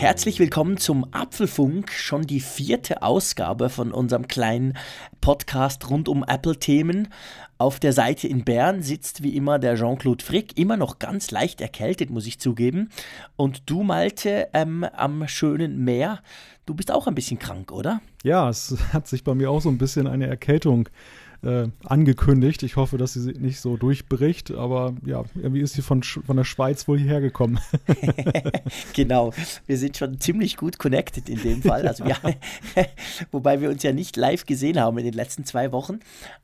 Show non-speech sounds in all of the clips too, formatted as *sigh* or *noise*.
Herzlich willkommen zum Apfelfunk, schon die vierte Ausgabe von unserem kleinen Podcast rund um Apple-Themen. Auf der Seite in Bern sitzt wie immer der Jean-Claude Frick, immer noch ganz leicht erkältet, muss ich zugeben. Und du, Malte, ähm, am schönen Meer, du bist auch ein bisschen krank, oder? Ja, es hat sich bei mir auch so ein bisschen eine Erkältung äh, angekündigt. Ich hoffe, dass sie nicht so durchbricht, aber ja, irgendwie ist sie von, von der Schweiz wohl hierher gekommen. *laughs* genau, wir sind schon ziemlich gut connected in dem Fall. Also wir, *laughs* wobei wir uns ja nicht live gesehen haben in den letzten zwei Wochen.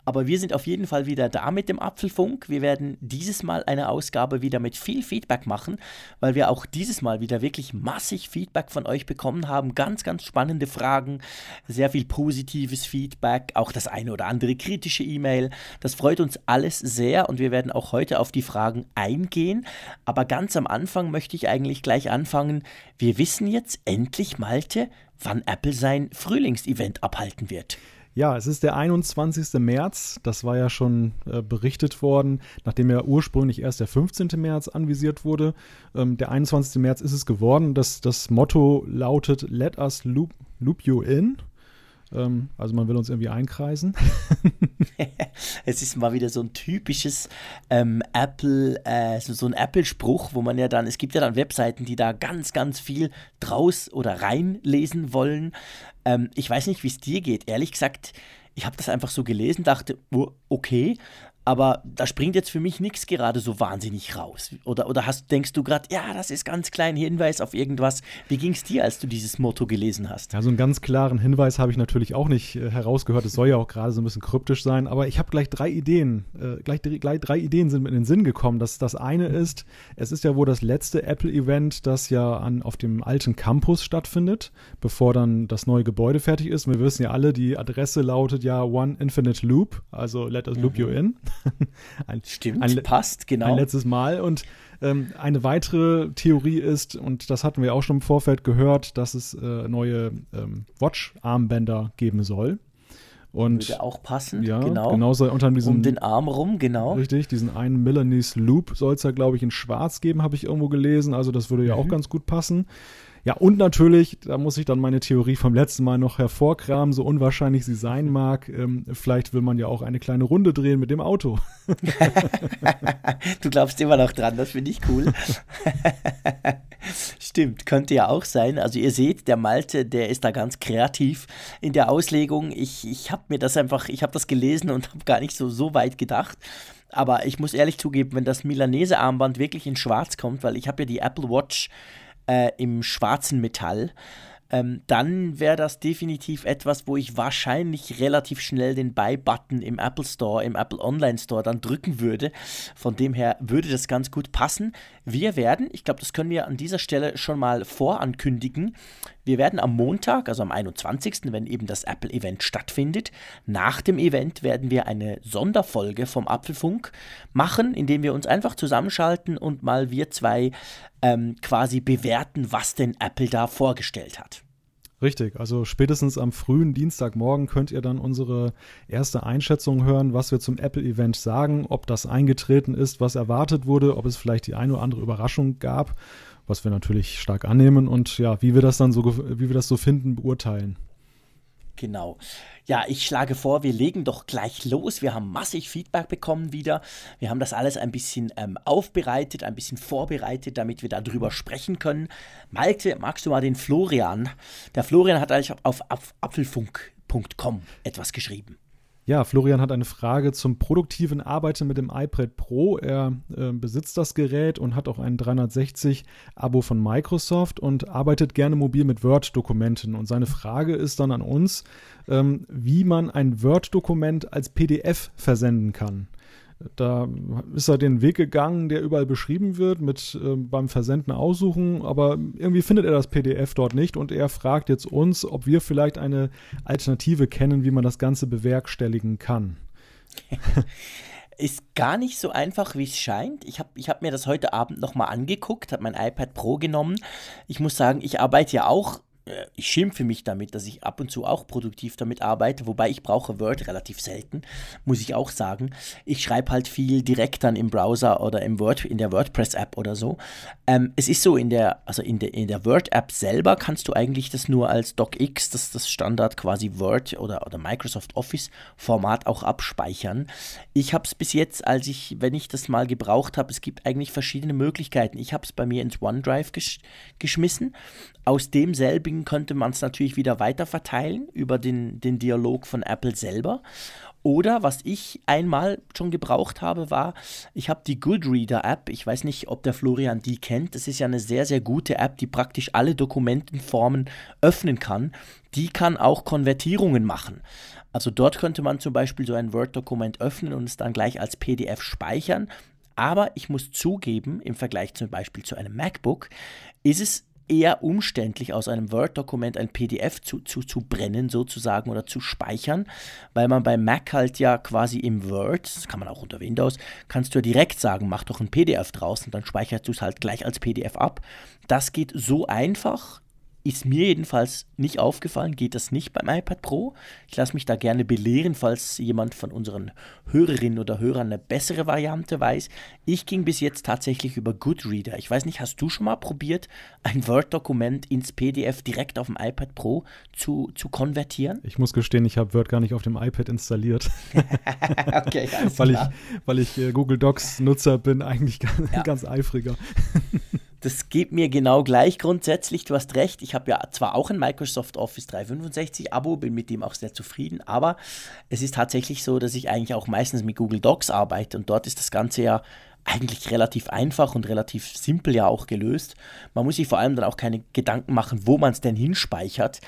Aber wir sind auf jeden Fall wieder da mit dem Apfelfunk. Wir werden dieses Mal eine Ausgabe wieder mit viel Feedback machen, weil wir auch dieses Mal wieder wirklich massig Feedback von euch bekommen haben. Ganz, ganz spannende Fragen, sehr viel positives Feedback, auch das eine oder andere kritische kritische E-Mail. Das freut uns alles sehr und wir werden auch heute auf die Fragen eingehen. Aber ganz am Anfang möchte ich eigentlich gleich anfangen. Wir wissen jetzt endlich, Malte, wann Apple sein Frühlingsevent abhalten wird. Ja, es ist der 21. März. Das war ja schon äh, berichtet worden, nachdem ja ursprünglich erst der 15. März anvisiert wurde. Ähm, der 21. März ist es geworden. Das, das Motto lautet Let us loop, loop you in. Ähm, also man will uns irgendwie einkreisen. *laughs* es ist mal wieder so ein typisches ähm, Apple, äh, so, so ein Apple-Spruch, wo man ja dann, es gibt ja dann Webseiten, die da ganz, ganz viel draus oder reinlesen wollen. Ähm, ich weiß nicht, wie es dir geht. Ehrlich gesagt, ich habe das einfach so gelesen, dachte, oh, okay, aber da springt jetzt für mich nichts gerade so wahnsinnig raus. Oder, oder hast, denkst du gerade, ja, das ist ganz klein Hinweis auf irgendwas. Wie ging es dir, als du dieses Motto gelesen hast? Ja, so einen ganz klaren Hinweis habe ich natürlich auch nicht äh, herausgehört. Es soll ja auch gerade so ein bisschen kryptisch sein. Aber ich habe gleich drei Ideen. Äh, gleich, gleich drei Ideen sind mir in den Sinn gekommen. Das, das eine ist, es ist ja wohl das letzte Apple-Event, das ja an, auf dem alten Campus stattfindet, bevor dann das neue Gebäude fertig ist. Wir wissen ja alle, die Adresse lautet ja One Infinite Loop, also Let us loop mhm. you in. *laughs* ein, Stimmt, ein, passt, genau. Ein letztes Mal. Und ähm, eine weitere Theorie ist, und das hatten wir auch schon im Vorfeld gehört, dass es äh, neue ähm, Watch-Armbänder geben soll. Und Würde auch passen, ja, genau. Genauso unter diesem, um den Arm rum, genau. Richtig, diesen einen Milanese Loop soll es ja, glaube ich, in schwarz geben, habe ich irgendwo gelesen. Also das würde ja mhm. auch ganz gut passen. Ja, und natürlich, da muss ich dann meine Theorie vom letzten Mal noch hervorkramen, so unwahrscheinlich sie sein mag. Ähm, vielleicht will man ja auch eine kleine Runde drehen mit dem Auto. *laughs* du glaubst immer noch dran, das finde ich cool. *laughs* Stimmt, könnte ja auch sein. Also ihr seht, der Malte, der ist da ganz kreativ in der Auslegung. Ich, ich habe mir das einfach, ich habe das gelesen und habe gar nicht so, so weit gedacht. Aber ich muss ehrlich zugeben, wenn das Milanese-Armband wirklich in schwarz kommt, weil ich habe ja die Apple Watch im schwarzen Metall, ähm, dann wäre das definitiv etwas, wo ich wahrscheinlich relativ schnell den Buy-Button im Apple Store, im Apple Online Store dann drücken würde. Von dem her würde das ganz gut passen. Wir werden, ich glaube, das können wir an dieser Stelle schon mal vorankündigen, wir werden am Montag, also am 21., wenn eben das Apple-Event stattfindet, nach dem Event werden wir eine Sonderfolge vom Apfelfunk machen, indem wir uns einfach zusammenschalten und mal wir zwei ähm, quasi bewerten, was denn Apple da vorgestellt hat. Richtig, also spätestens am frühen Dienstagmorgen könnt ihr dann unsere erste Einschätzung hören, was wir zum Apple-Event sagen, ob das eingetreten ist, was erwartet wurde, ob es vielleicht die eine oder andere Überraschung gab was wir natürlich stark annehmen und ja, wie wir das dann so, wie wir das so finden, beurteilen. Genau. Ja, ich schlage vor, wir legen doch gleich los. Wir haben massig Feedback bekommen wieder. Wir haben das alles ein bisschen ähm, aufbereitet, ein bisschen vorbereitet, damit wir darüber sprechen können. Malte, magst du mal den Florian? Der Florian hat eigentlich auf, auf apfelfunk.com etwas geschrieben. Ja, Florian hat eine Frage zum produktiven Arbeiten mit dem iPad Pro. Er äh, besitzt das Gerät und hat auch ein 360-Abo von Microsoft und arbeitet gerne mobil mit Word-Dokumenten. Und seine Frage ist dann an uns, ähm, wie man ein Word-Dokument als PDF versenden kann. Da ist er den Weg gegangen, der überall beschrieben wird, mit äh, beim Versenden aussuchen, aber irgendwie findet er das PDF dort nicht und er fragt jetzt uns, ob wir vielleicht eine Alternative kennen, wie man das Ganze bewerkstelligen kann. *laughs* ist gar nicht so einfach, wie es scheint. Ich habe ich hab mir das heute Abend nochmal angeguckt, habe mein iPad Pro genommen. Ich muss sagen, ich arbeite ja auch ich schimpfe mich damit, dass ich ab und zu auch produktiv damit arbeite, wobei ich brauche Word relativ selten, muss ich auch sagen. Ich schreibe halt viel direkt dann im Browser oder im Word, in der WordPress-App oder so. Ähm, es ist so, in der, also in der, in der Word-App selber kannst du eigentlich das nur als DocX, das das Standard quasi Word oder, oder Microsoft Office-Format auch abspeichern. Ich habe es bis jetzt, als ich, wenn ich das mal gebraucht habe, es gibt eigentlich verschiedene Möglichkeiten. Ich habe es bei mir ins OneDrive gesch geschmissen. Aus demselbigen könnte man es natürlich wieder weiter verteilen über den, den Dialog von Apple selber. Oder was ich einmal schon gebraucht habe, war, ich habe die Goodreader-App. Ich weiß nicht, ob der Florian die kennt. Das ist ja eine sehr, sehr gute App, die praktisch alle Dokumentenformen öffnen kann. Die kann auch Konvertierungen machen. Also dort könnte man zum Beispiel so ein Word-Dokument öffnen und es dann gleich als PDF speichern. Aber ich muss zugeben, im Vergleich zum Beispiel zu einem MacBook, ist es eher umständlich, aus einem Word-Dokument ein PDF zu, zu, zu brennen sozusagen oder zu speichern, weil man bei Mac halt ja quasi im Word, das kann man auch unter Windows, kannst du ja direkt sagen, mach doch ein PDF draus und dann speicherst du es halt gleich als PDF ab. Das geht so einfach, ist mir jedenfalls nicht aufgefallen, geht das nicht beim iPad Pro. Ich lasse mich da gerne belehren, falls jemand von unseren Hörerinnen oder Hörern eine bessere Variante weiß. Ich ging bis jetzt tatsächlich über Goodreader. Ich weiß nicht, hast du schon mal probiert, ein Word-Dokument ins PDF direkt auf dem iPad Pro zu, zu konvertieren? Ich muss gestehen, ich habe Word gar nicht auf dem iPad installiert. *laughs* okay, *laughs* weil, ich, weil ich äh, Google Docs-Nutzer bin, eigentlich *laughs* ganz, ja. ganz eifriger. Das geht mir genau gleich grundsätzlich. Du hast recht. Ich habe ja zwar auch ein Microsoft Office 365 Abo, bin mit dem auch sehr zufrieden, aber es ist tatsächlich so, dass ich eigentlich auch meistens mit Google Docs arbeite und dort ist das Ganze ja eigentlich relativ einfach und relativ simpel ja auch gelöst. Man muss sich vor allem dann auch keine Gedanken machen, wo man es denn hinspeichert,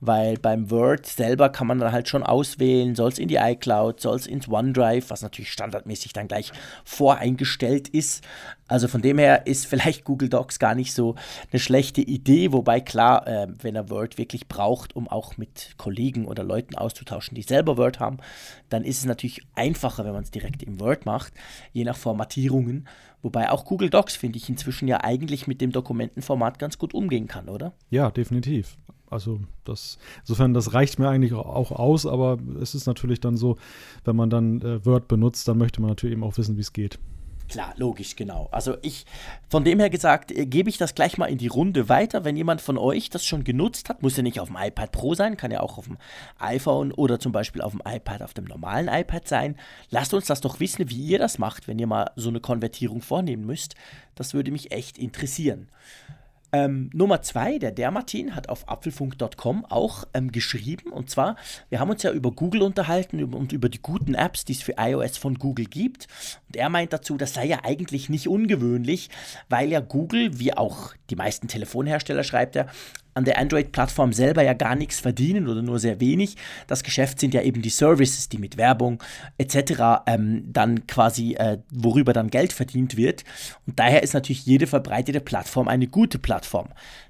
weil beim Word selber kann man dann halt schon auswählen, soll es in die iCloud, soll es ins OneDrive, was natürlich standardmäßig dann gleich voreingestellt ist. Also von dem her ist vielleicht Google Docs gar nicht so eine schlechte Idee, wobei klar, äh, wenn er Word wirklich braucht, um auch mit Kollegen oder Leuten auszutauschen, die selber Word haben, dann ist es natürlich einfacher, wenn man es direkt im Word macht, je nach Formatierungen. Wobei auch Google Docs, finde ich, inzwischen ja eigentlich mit dem Dokumentenformat ganz gut umgehen kann, oder? Ja, definitiv. Also das, insofern, das reicht mir eigentlich auch aus, aber es ist natürlich dann so, wenn man dann äh, Word benutzt, dann möchte man natürlich eben auch wissen, wie es geht. Klar, logisch, genau. Also ich, von dem her gesagt, äh, gebe ich das gleich mal in die Runde weiter. Wenn jemand von euch das schon genutzt hat, muss ja nicht auf dem iPad Pro sein, kann ja auch auf dem iPhone oder zum Beispiel auf dem iPad, auf dem normalen iPad sein. Lasst uns das doch wissen, wie ihr das macht, wenn ihr mal so eine Konvertierung vornehmen müsst. Das würde mich echt interessieren. Ähm, Nummer zwei, der Dermatin hat auf apfelfunk.com auch ähm, geschrieben. Und zwar, wir haben uns ja über Google unterhalten und über die guten Apps, die es für iOS von Google gibt. Und er meint dazu, das sei ja eigentlich nicht ungewöhnlich, weil ja Google, wie auch die meisten Telefonhersteller, schreibt er, an der Android-Plattform selber ja gar nichts verdienen oder nur sehr wenig. Das Geschäft sind ja eben die Services, die mit Werbung etc. Ähm, dann quasi, äh, worüber dann Geld verdient wird. Und daher ist natürlich jede verbreitete Plattform eine gute Plattform.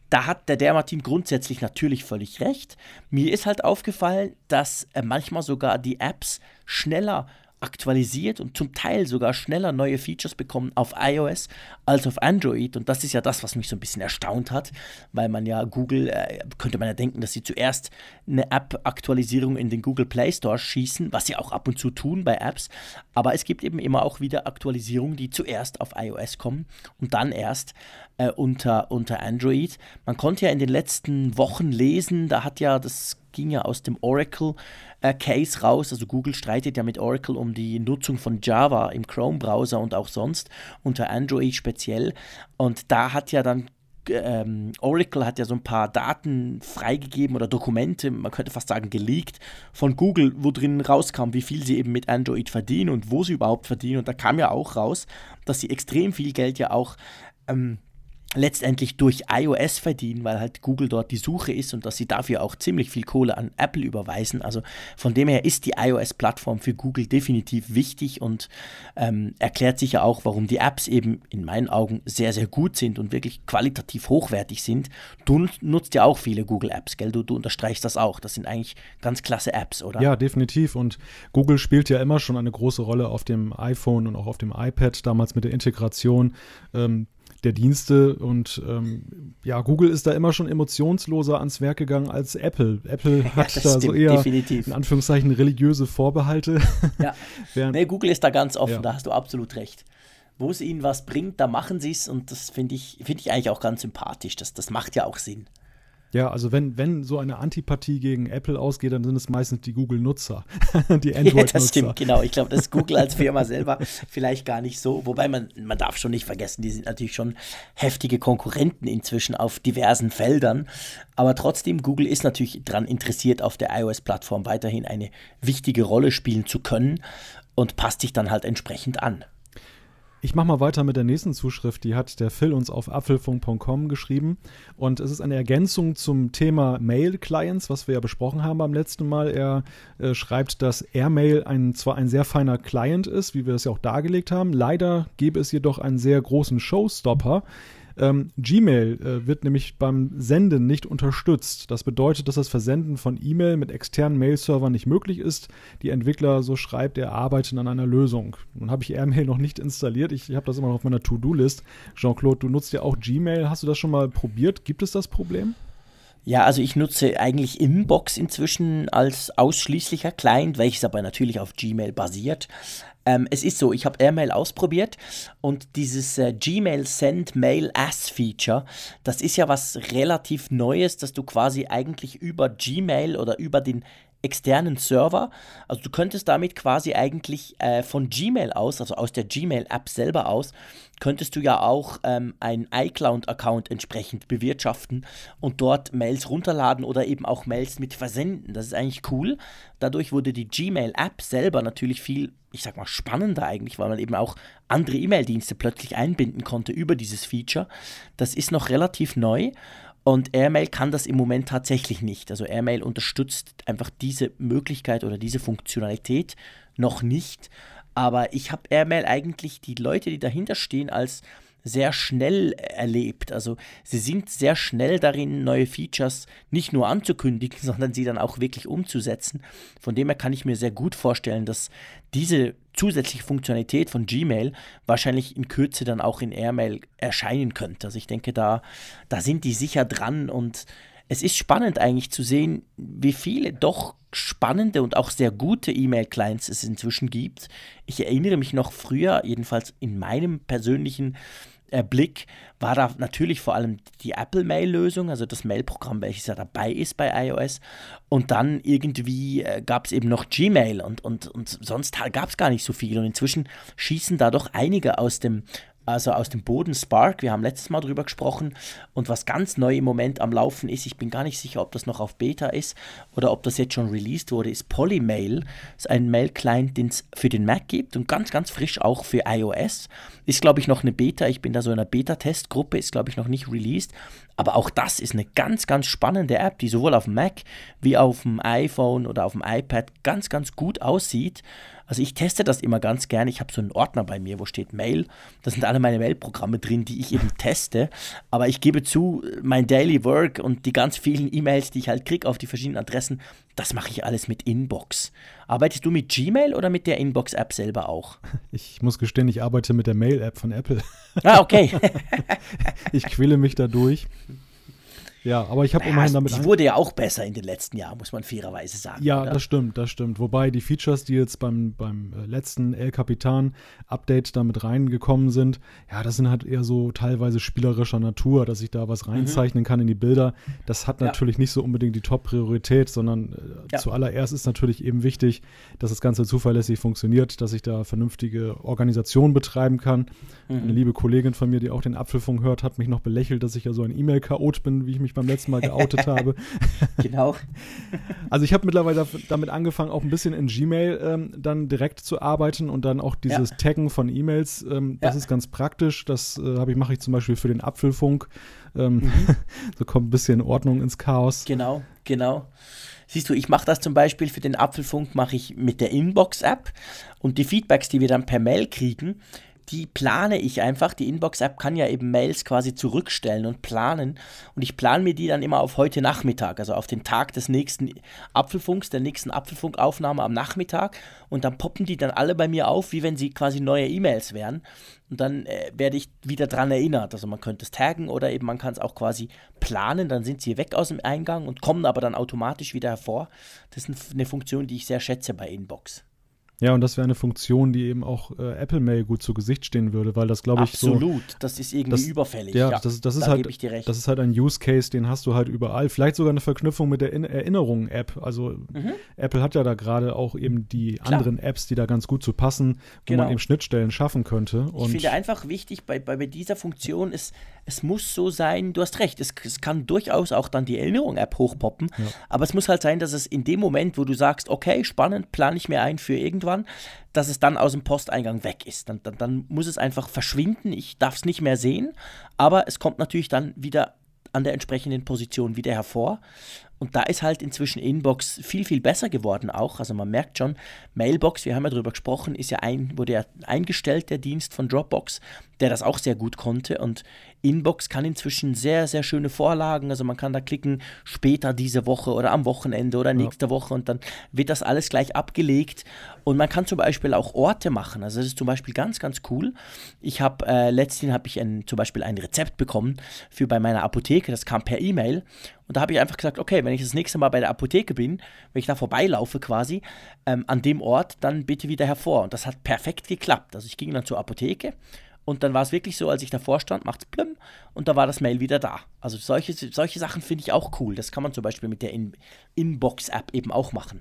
Da hat der Dermatin grundsätzlich natürlich völlig recht. Mir ist halt aufgefallen, dass äh, manchmal sogar die Apps schneller aktualisiert und zum Teil sogar schneller neue Features bekommen auf iOS als auf Android. Und das ist ja das, was mich so ein bisschen erstaunt hat, weil man ja Google, äh, könnte man ja denken, dass sie zuerst eine App-Aktualisierung in den Google Play Store schießen, was sie auch ab und zu tun bei Apps. Aber es gibt eben immer auch wieder Aktualisierungen, die zuerst auf iOS kommen und dann erst äh, unter, unter Android. Man konnte ja in den letzten Wochen lesen, da hat ja das ging ja aus dem Oracle-Case äh, raus. Also Google streitet ja mit Oracle um die Nutzung von Java im Chrome-Browser und auch sonst unter Android speziell. Und da hat ja dann ähm, Oracle hat ja so ein paar Daten freigegeben oder Dokumente, man könnte fast sagen geleakt, von Google, wo drin rauskam, wie viel sie eben mit Android verdienen und wo sie überhaupt verdienen. Und da kam ja auch raus, dass sie extrem viel Geld ja auch ähm, letztendlich durch iOS verdienen, weil halt Google dort die Suche ist und dass sie dafür auch ziemlich viel Kohle an Apple überweisen. Also von dem her ist die iOS-Plattform für Google definitiv wichtig und ähm, erklärt sicher auch, warum die Apps eben in meinen Augen sehr, sehr gut sind und wirklich qualitativ hochwertig sind. Du nutzt ja auch viele Google-Apps, gell? Du, du unterstreichst das auch. Das sind eigentlich ganz klasse Apps, oder? Ja, definitiv. Und Google spielt ja immer schon eine große Rolle auf dem iPhone und auch auf dem iPad, damals mit der Integration. Ähm, der Dienste. Und ähm, ja, Google ist da immer schon emotionsloser ans Werk gegangen als Apple. Apple *laughs* hat ja, da stimmt, so eher definitiv. in Anführungszeichen religiöse Vorbehalte. *laughs* Ja. *laughs* nee, Google ist da ganz offen, ja. da hast du absolut recht. Wo es ihnen was bringt, da machen sie es und das finde ich, find ich eigentlich auch ganz sympathisch. Das, das macht ja auch Sinn. Ja, also wenn, wenn so eine Antipathie gegen Apple ausgeht, dann sind es meistens die Google-Nutzer, *laughs* die Android-Nutzer. Ja, das stimmt, genau. Ich glaube, das ist Google als Firma selber *laughs* vielleicht gar nicht so. Wobei man, man darf schon nicht vergessen, die sind natürlich schon heftige Konkurrenten inzwischen auf diversen Feldern. Aber trotzdem, Google ist natürlich daran interessiert, auf der iOS-Plattform weiterhin eine wichtige Rolle spielen zu können und passt sich dann halt entsprechend an. Ich mache mal weiter mit der nächsten Zuschrift. Die hat der Phil uns auf apfelfunk.com geschrieben. Und es ist eine Ergänzung zum Thema Mail-Clients, was wir ja besprochen haben beim letzten Mal. Er äh, schreibt, dass Airmail ein, zwar ein sehr feiner Client ist, wie wir es ja auch dargelegt haben. Leider gäbe es jedoch einen sehr großen Showstopper. Ähm, Gmail äh, wird nämlich beim Senden nicht unterstützt. Das bedeutet, dass das Versenden von E-Mail mit externen Mail-Servern nicht möglich ist. Die Entwickler, so schreibt er, arbeiten an einer Lösung. Nun habe ich Airmail noch nicht installiert. Ich, ich habe das immer noch auf meiner To-Do-List. Jean-Claude, du nutzt ja auch Gmail. Hast du das schon mal probiert? Gibt es das Problem? Ja, also ich nutze eigentlich Inbox inzwischen als ausschließlicher Client, welches aber natürlich auf Gmail basiert. Ähm, es ist so, ich habe Airmail ausprobiert und dieses äh, Gmail Send Mail As Feature, das ist ja was relativ Neues, dass du quasi eigentlich über Gmail oder über den externen Server. Also du könntest damit quasi eigentlich äh, von Gmail aus, also aus der Gmail-App selber aus, könntest du ja auch ähm, einen iCloud-Account entsprechend bewirtschaften und dort Mails runterladen oder eben auch Mails mit versenden. Das ist eigentlich cool. Dadurch wurde die Gmail-App selber natürlich viel, ich sag mal, spannender eigentlich, weil man eben auch andere E-Mail-Dienste plötzlich einbinden konnte über dieses Feature. Das ist noch relativ neu. Und Airmail kann das im Moment tatsächlich nicht. Also Airmail unterstützt einfach diese Möglichkeit oder diese Funktionalität noch nicht. Aber ich habe Airmail eigentlich die Leute, die dahinter stehen, als sehr schnell erlebt. Also sie sind sehr schnell darin, neue Features nicht nur anzukündigen, *laughs* sondern sie dann auch wirklich umzusetzen. Von dem her kann ich mir sehr gut vorstellen, dass diese zusätzliche Funktionalität von Gmail wahrscheinlich in Kürze dann auch in Airmail erscheinen könnte. Also ich denke, da, da sind die sicher dran und es ist spannend eigentlich zu sehen, wie viele doch spannende und auch sehr gute E-Mail-Clients es inzwischen gibt. Ich erinnere mich noch früher, jedenfalls in meinem persönlichen Blick war da natürlich vor allem die Apple Mail-Lösung, also das Mail-Programm, welches ja dabei ist bei iOS. Und dann irgendwie äh, gab es eben noch Gmail und, und, und sonst gab es gar nicht so viel. Und inzwischen schießen da doch einige aus dem also aus dem Boden Spark. Wir haben letztes Mal drüber gesprochen. Und was ganz neu im Moment am Laufen ist, ich bin gar nicht sicher, ob das noch auf Beta ist oder ob das jetzt schon released wurde, ist Polymail. Das ist ein Mail-Client, den es für den Mac gibt und ganz, ganz frisch auch für iOS. Ist, glaube ich, noch eine Beta. Ich bin da so in einer Beta-Testgruppe, ist, glaube ich, noch nicht released. Aber auch das ist eine ganz, ganz spannende App, die sowohl auf dem Mac wie auf dem iPhone oder auf dem iPad ganz, ganz gut aussieht. Also ich teste das immer ganz gerne. Ich habe so einen Ordner bei mir, wo steht Mail. Da sind alle meine Mail-Programme drin, die ich eben teste. Aber ich gebe zu, mein Daily Work und die ganz vielen E-Mails, die ich halt kriege auf die verschiedenen Adressen, das mache ich alles mit Inbox. Arbeitest du mit Gmail oder mit der Inbox-App selber auch? *laughs* Ich muss gestehen, ich arbeite mit der Mail-App von Apple. Ah, okay. *laughs* ich quäle mich da durch. Ja, aber ich habe naja, immerhin damit. Die wurde ja auch besser in den letzten Jahren, muss man fairerweise sagen. Ja, oder? das stimmt, das stimmt. Wobei die Features, die jetzt beim, beim äh, letzten El Capitan Update damit reingekommen sind, ja, das sind halt eher so teilweise spielerischer Natur, dass ich da was mhm. reinzeichnen mhm. kann in die Bilder. Das hat natürlich ja. nicht so unbedingt die Top-Priorität, sondern äh, ja. zuallererst ist natürlich eben wichtig, dass das Ganze zuverlässig funktioniert, dass ich da vernünftige Organisation betreiben kann. Mhm. Eine liebe Kollegin von mir, die auch den Apfelfunk hört, hat mich noch belächelt, dass ich ja so ein E-Mail-Chaot bin, wie ich mich beim letzten Mal geoutet *laughs* habe. genau. *laughs* Also ich habe mittlerweile damit angefangen, auch ein bisschen in Gmail ähm, dann direkt zu arbeiten und dann auch dieses ja. Taggen von E-Mails. Ähm, das ja. ist ganz praktisch. Das äh, ich mache ich zum Beispiel für den Apfelfunk. Ähm, mhm. *laughs* so kommt ein bisschen Ordnung ins Chaos. Genau, genau. Siehst du, ich mache das zum Beispiel für den Apfelfunk, mache ich mit der Inbox-App und die Feedbacks, die wir dann per Mail kriegen, die plane ich einfach. Die Inbox-App kann ja eben Mails quasi zurückstellen und planen. Und ich plane mir die dann immer auf heute Nachmittag, also auf den Tag des nächsten Apfelfunks, der nächsten Apfelfunkaufnahme am Nachmittag. Und dann poppen die dann alle bei mir auf, wie wenn sie quasi neue E-Mails wären. Und dann äh, werde ich wieder dran erinnert. Also man könnte es taggen oder eben man kann es auch quasi planen. Dann sind sie weg aus dem Eingang und kommen aber dann automatisch wieder hervor. Das ist eine Funktion, die ich sehr schätze bei Inbox. Ja, und das wäre eine Funktion, die eben auch äh, Apple Mail gut zu Gesicht stehen würde, weil das glaube ich Absolut, so. Absolut, das ist irgendwie das, überfällig. Ja, ja, das, das ist da halt, das ist halt ein Use Case, den hast du halt überall. Vielleicht sogar eine Verknüpfung mit der Erinnerungen-App. Also mhm. Apple hat ja da gerade auch eben die Klar. anderen Apps, die da ganz gut zu passen, wo genau. man eben Schnittstellen schaffen könnte. Ich finde einfach wichtig bei, bei, bei dieser Funktion ist, es muss so sein, du hast recht, es, es kann durchaus auch dann die Erinnerung-App hochpoppen, ja. aber es muss halt sein, dass es in dem Moment, wo du sagst, okay, spannend, plane ich mir ein für irgendwann, dass es dann aus dem Posteingang weg ist. Dann, dann, dann muss es einfach verschwinden, ich darf es nicht mehr sehen, aber es kommt natürlich dann wieder an der entsprechenden Position wieder hervor. Und da ist halt inzwischen Inbox viel, viel besser geworden auch. Also man merkt schon, Mailbox, wir haben ja darüber gesprochen, ist ja ein, wurde ja eingestellt, der Dienst von Dropbox, der das auch sehr gut konnte. Und Inbox kann inzwischen sehr, sehr schöne Vorlagen. Also man kann da klicken, später diese Woche oder am Wochenende oder nächste ja. Woche und dann wird das alles gleich abgelegt. Und man kann zum Beispiel auch Orte machen. Also das ist zum Beispiel ganz, ganz cool. Ich habe äh, letztens habe ich ein, zum Beispiel ein Rezept bekommen für bei meiner Apotheke. Das kam per E-Mail. Und da habe ich einfach gesagt, okay, wenn ich das nächste Mal bei der Apotheke bin, wenn ich da vorbeilaufe quasi, ähm, an dem Ort, dann bitte wieder hervor. Und das hat perfekt geklappt. Also ich ging dann zur Apotheke und dann war es wirklich so, als ich davor stand, macht es plüm und da war das Mail wieder da. Also solche, solche Sachen finde ich auch cool. Das kann man zum Beispiel mit der In Inbox-App eben auch machen.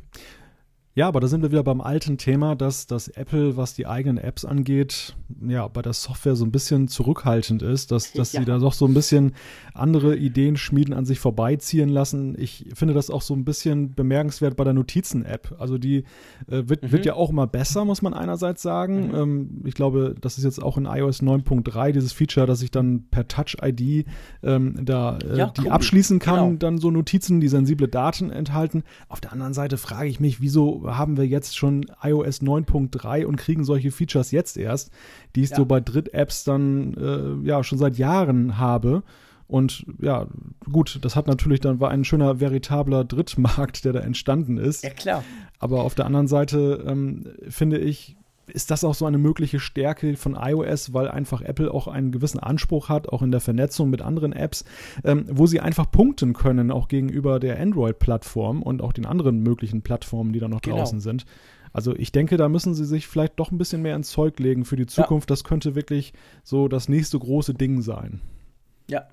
Ja, aber da sind wir wieder beim alten Thema, dass, dass Apple, was die eigenen Apps angeht, ja, bei der Software so ein bisschen zurückhaltend ist, dass, dass ja. sie da doch so ein bisschen andere Ideen schmieden, an sich vorbeiziehen lassen. Ich finde das auch so ein bisschen bemerkenswert bei der Notizen-App. Also die äh, wird, mhm. wird ja auch immer besser, muss man einerseits sagen. Mhm. Ähm, ich glaube, das ist jetzt auch in iOS 9.3 dieses Feature, dass ich dann per Touch-ID ähm, da äh, ja, die cool. abschließen kann, genau. dann so Notizen, die sensible Daten enthalten. Auf der anderen Seite frage ich mich, wieso haben wir jetzt schon iOS 9.3 und kriegen solche Features jetzt erst, die ich ja. so bei Dritt-Apps dann äh, ja schon seit Jahren habe. Und ja, gut, das hat natürlich dann war ein schöner veritabler Drittmarkt, der da entstanden ist. Ja, klar. Aber auf der anderen Seite ähm, finde ich, ist das auch so eine mögliche Stärke von iOS, weil einfach Apple auch einen gewissen Anspruch hat, auch in der Vernetzung mit anderen Apps, ähm, wo sie einfach punkten können, auch gegenüber der Android-Plattform und auch den anderen möglichen Plattformen, die da noch genau. draußen sind. Also ich denke, da müssen sie sich vielleicht doch ein bisschen mehr ins Zeug legen für die Zukunft. Ja. Das könnte wirklich so das nächste große Ding sein. Ja,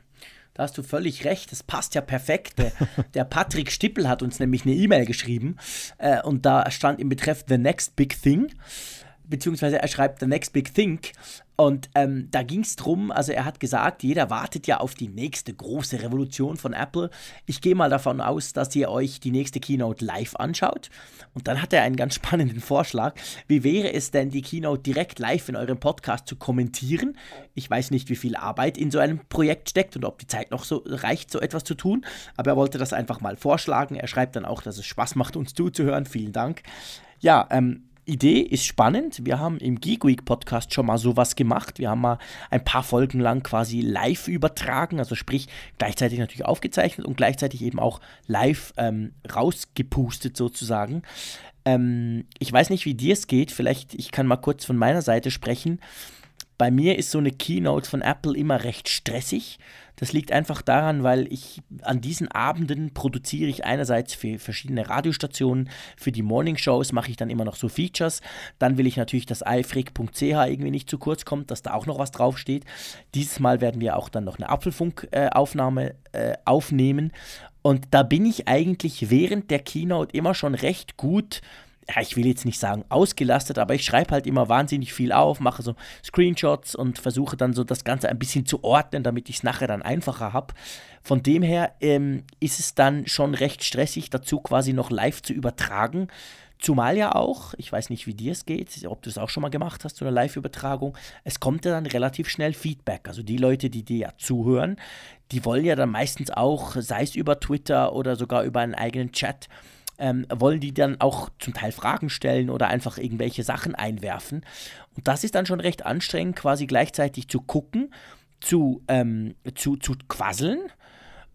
da hast du völlig recht, das passt ja perfekt. Der, *laughs* der Patrick Stippel hat uns nämlich eine E-Mail geschrieben äh, und da stand im Betreff The Next Big Thing beziehungsweise er schreibt The Next Big Thing. Und ähm, da ging es drum, also er hat gesagt, jeder wartet ja auf die nächste große Revolution von Apple. Ich gehe mal davon aus, dass ihr euch die nächste Keynote live anschaut. Und dann hat er einen ganz *laughs* spannenden Vorschlag. Wie wäre es denn, die Keynote direkt live in eurem Podcast zu kommentieren? Ich weiß nicht, wie viel Arbeit in so einem Projekt steckt und ob die Zeit noch so reicht, so etwas zu tun. Aber er wollte das einfach mal vorschlagen. Er schreibt dann auch, dass es Spaß macht, uns zuzuhören. Vielen Dank. Ja, ähm, Idee ist spannend. Wir haben im Geek Week Podcast schon mal sowas gemacht. Wir haben mal ein paar Folgen lang quasi live übertragen, also sprich gleichzeitig natürlich aufgezeichnet und gleichzeitig eben auch live ähm, rausgepustet sozusagen. Ähm, ich weiß nicht, wie dir es geht. Vielleicht, ich kann mal kurz von meiner Seite sprechen. Bei mir ist so eine Keynote von Apple immer recht stressig. Das liegt einfach daran, weil ich an diesen Abenden produziere ich einerseits für verschiedene Radiostationen, für die Morning Shows mache ich dann immer noch so Features. Dann will ich natürlich, dass eifrig.ch irgendwie nicht zu kurz kommt, dass da auch noch was draufsteht. Dieses Mal werden wir auch dann noch eine Apfelfunk-Aufnahme äh, aufnehmen. Und da bin ich eigentlich während der Keynote immer schon recht gut ja, ich will jetzt nicht sagen ausgelastet, aber ich schreibe halt immer wahnsinnig viel auf, mache so Screenshots und versuche dann so das Ganze ein bisschen zu ordnen, damit ich es nachher dann einfacher habe. Von dem her ähm, ist es dann schon recht stressig, dazu quasi noch live zu übertragen. Zumal ja auch, ich weiß nicht, wie dir es geht, ob du es auch schon mal gemacht hast, so eine Live-Übertragung, es kommt ja dann relativ schnell Feedback. Also die Leute, die dir ja zuhören, die wollen ja dann meistens auch, sei es über Twitter oder sogar über einen eigenen Chat, ähm, wollen die dann auch zum Teil Fragen stellen oder einfach irgendwelche Sachen einwerfen. Und das ist dann schon recht anstrengend, quasi gleichzeitig zu gucken, zu, ähm, zu, zu quasseln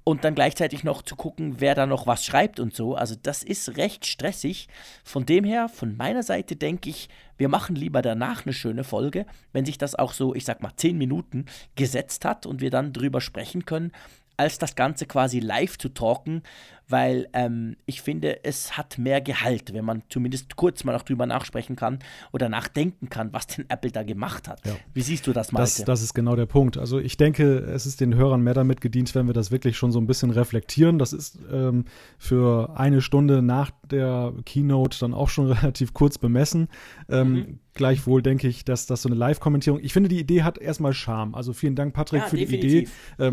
und dann gleichzeitig noch zu gucken, wer da noch was schreibt und so. Also das ist recht stressig. Von dem her, von meiner Seite denke ich, wir machen lieber danach eine schöne Folge, wenn sich das auch so, ich sag mal, zehn Minuten gesetzt hat und wir dann drüber sprechen können, als das Ganze quasi live zu talken, weil ähm, ich finde, es hat mehr Gehalt, wenn man zumindest kurz mal noch drüber nachsprechen kann oder nachdenken kann, was denn Apple da gemacht hat. Ja. Wie siehst du das, Malte? Das, das ist genau der Punkt. Also ich denke, es ist den Hörern mehr damit gedient, wenn wir das wirklich schon so ein bisschen reflektieren. Das ist ähm, für eine Stunde nach der Keynote dann auch schon *laughs* relativ kurz bemessen. Ähm, mhm. Gleichwohl denke ich, dass das so eine Live-Kommentierung, ich finde, die Idee hat erstmal Charme. Also vielen Dank, Patrick, ja, für definitiv. die Idee.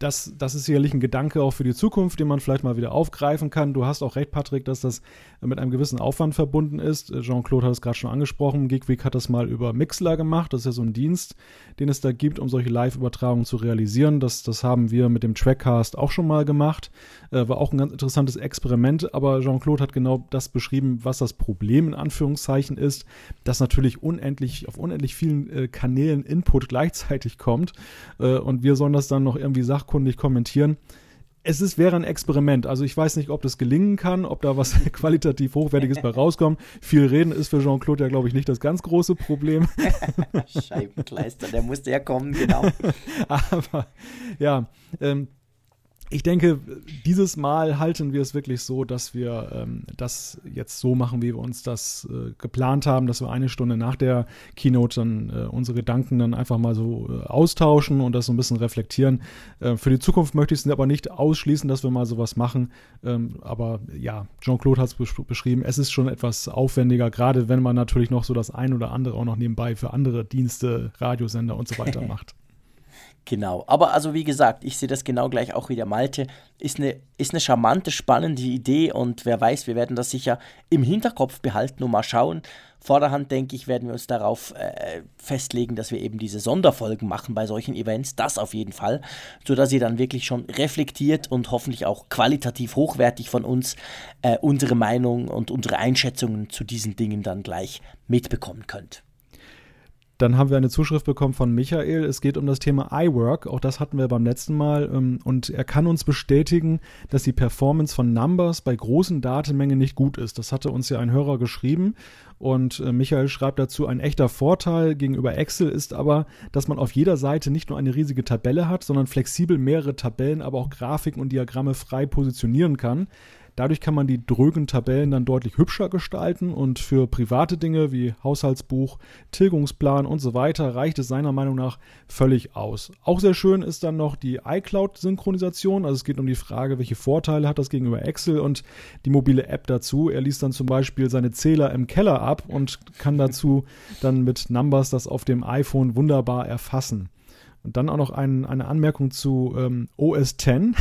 Das, das ist sicherlich ein Gedanke auch für die Zukunft, den man vielleicht mal wieder aufgreifen kann. Du hast auch recht, Patrick, dass das mit einem gewissen Aufwand verbunden ist. Jean-Claude hat es gerade schon angesprochen. Geekweek hat das mal über Mixler gemacht. Das ist ja so ein Dienst, den es da gibt, um solche Live-Übertragungen zu realisieren. Das, das haben wir mit dem Trackcast auch schon mal gemacht. Äh, war auch ein ganz interessantes Experiment, aber Jean-Claude hat genau das beschrieben, was das Problem in Anführungszeichen ist, dass natürlich unendlich auf unendlich vielen äh, Kanälen Input gleichzeitig kommt äh, und wir sollen das dann noch irgendwie sachkundig kommentieren es ist, wäre ein Experiment. Also ich weiß nicht, ob das gelingen kann, ob da was *laughs* qualitativ Hochwertiges bei rauskommt. Viel reden ist für Jean-Claude ja, glaube ich, nicht das ganz große Problem. *laughs* Scheibenkleister, der musste ja kommen, genau. *laughs* Aber ja, ähm, ich denke, dieses Mal halten wir es wirklich so, dass wir ähm, das jetzt so machen, wie wir uns das äh, geplant haben, dass wir eine Stunde nach der Keynote dann äh, unsere Gedanken dann einfach mal so äh, austauschen und das so ein bisschen reflektieren. Äh, für die Zukunft möchte ich es aber nicht ausschließen, dass wir mal sowas machen. Ähm, aber ja, Jean-Claude hat es besch beschrieben, es ist schon etwas aufwendiger, gerade wenn man natürlich noch so das ein oder andere auch noch nebenbei für andere Dienste, Radiosender und so weiter *laughs* macht. Genau. Aber also wie gesagt, ich sehe das genau gleich auch wie der Malte. Ist eine, ist eine charmante, spannende Idee und wer weiß, wir werden das sicher im Hinterkopf behalten und mal schauen. Vorderhand, denke ich, werden wir uns darauf äh, festlegen, dass wir eben diese Sonderfolgen machen bei solchen Events. Das auf jeden Fall. Sodass ihr dann wirklich schon reflektiert und hoffentlich auch qualitativ hochwertig von uns äh, unsere Meinung und unsere Einschätzungen zu diesen Dingen dann gleich mitbekommen könnt. Dann haben wir eine Zuschrift bekommen von Michael. Es geht um das Thema iWork. Auch das hatten wir beim letzten Mal. Ähm, und er kann uns bestätigen, dass die Performance von Numbers bei großen Datenmengen nicht gut ist. Das hatte uns ja ein Hörer geschrieben. Und äh, Michael schreibt dazu, ein echter Vorteil gegenüber Excel ist aber, dass man auf jeder Seite nicht nur eine riesige Tabelle hat, sondern flexibel mehrere Tabellen, aber auch Grafiken und Diagramme frei positionieren kann. Dadurch kann man die drögen Tabellen dann deutlich hübscher gestalten und für private Dinge wie Haushaltsbuch, Tilgungsplan und so weiter reicht es seiner Meinung nach völlig aus. Auch sehr schön ist dann noch die iCloud-Synchronisation. Also es geht um die Frage, welche Vorteile hat das gegenüber Excel und die mobile App dazu. Er liest dann zum Beispiel seine Zähler im Keller ab und kann dazu dann mit Numbers das auf dem iPhone wunderbar erfassen. Und dann auch noch ein, eine Anmerkung zu ähm, OS X. *laughs*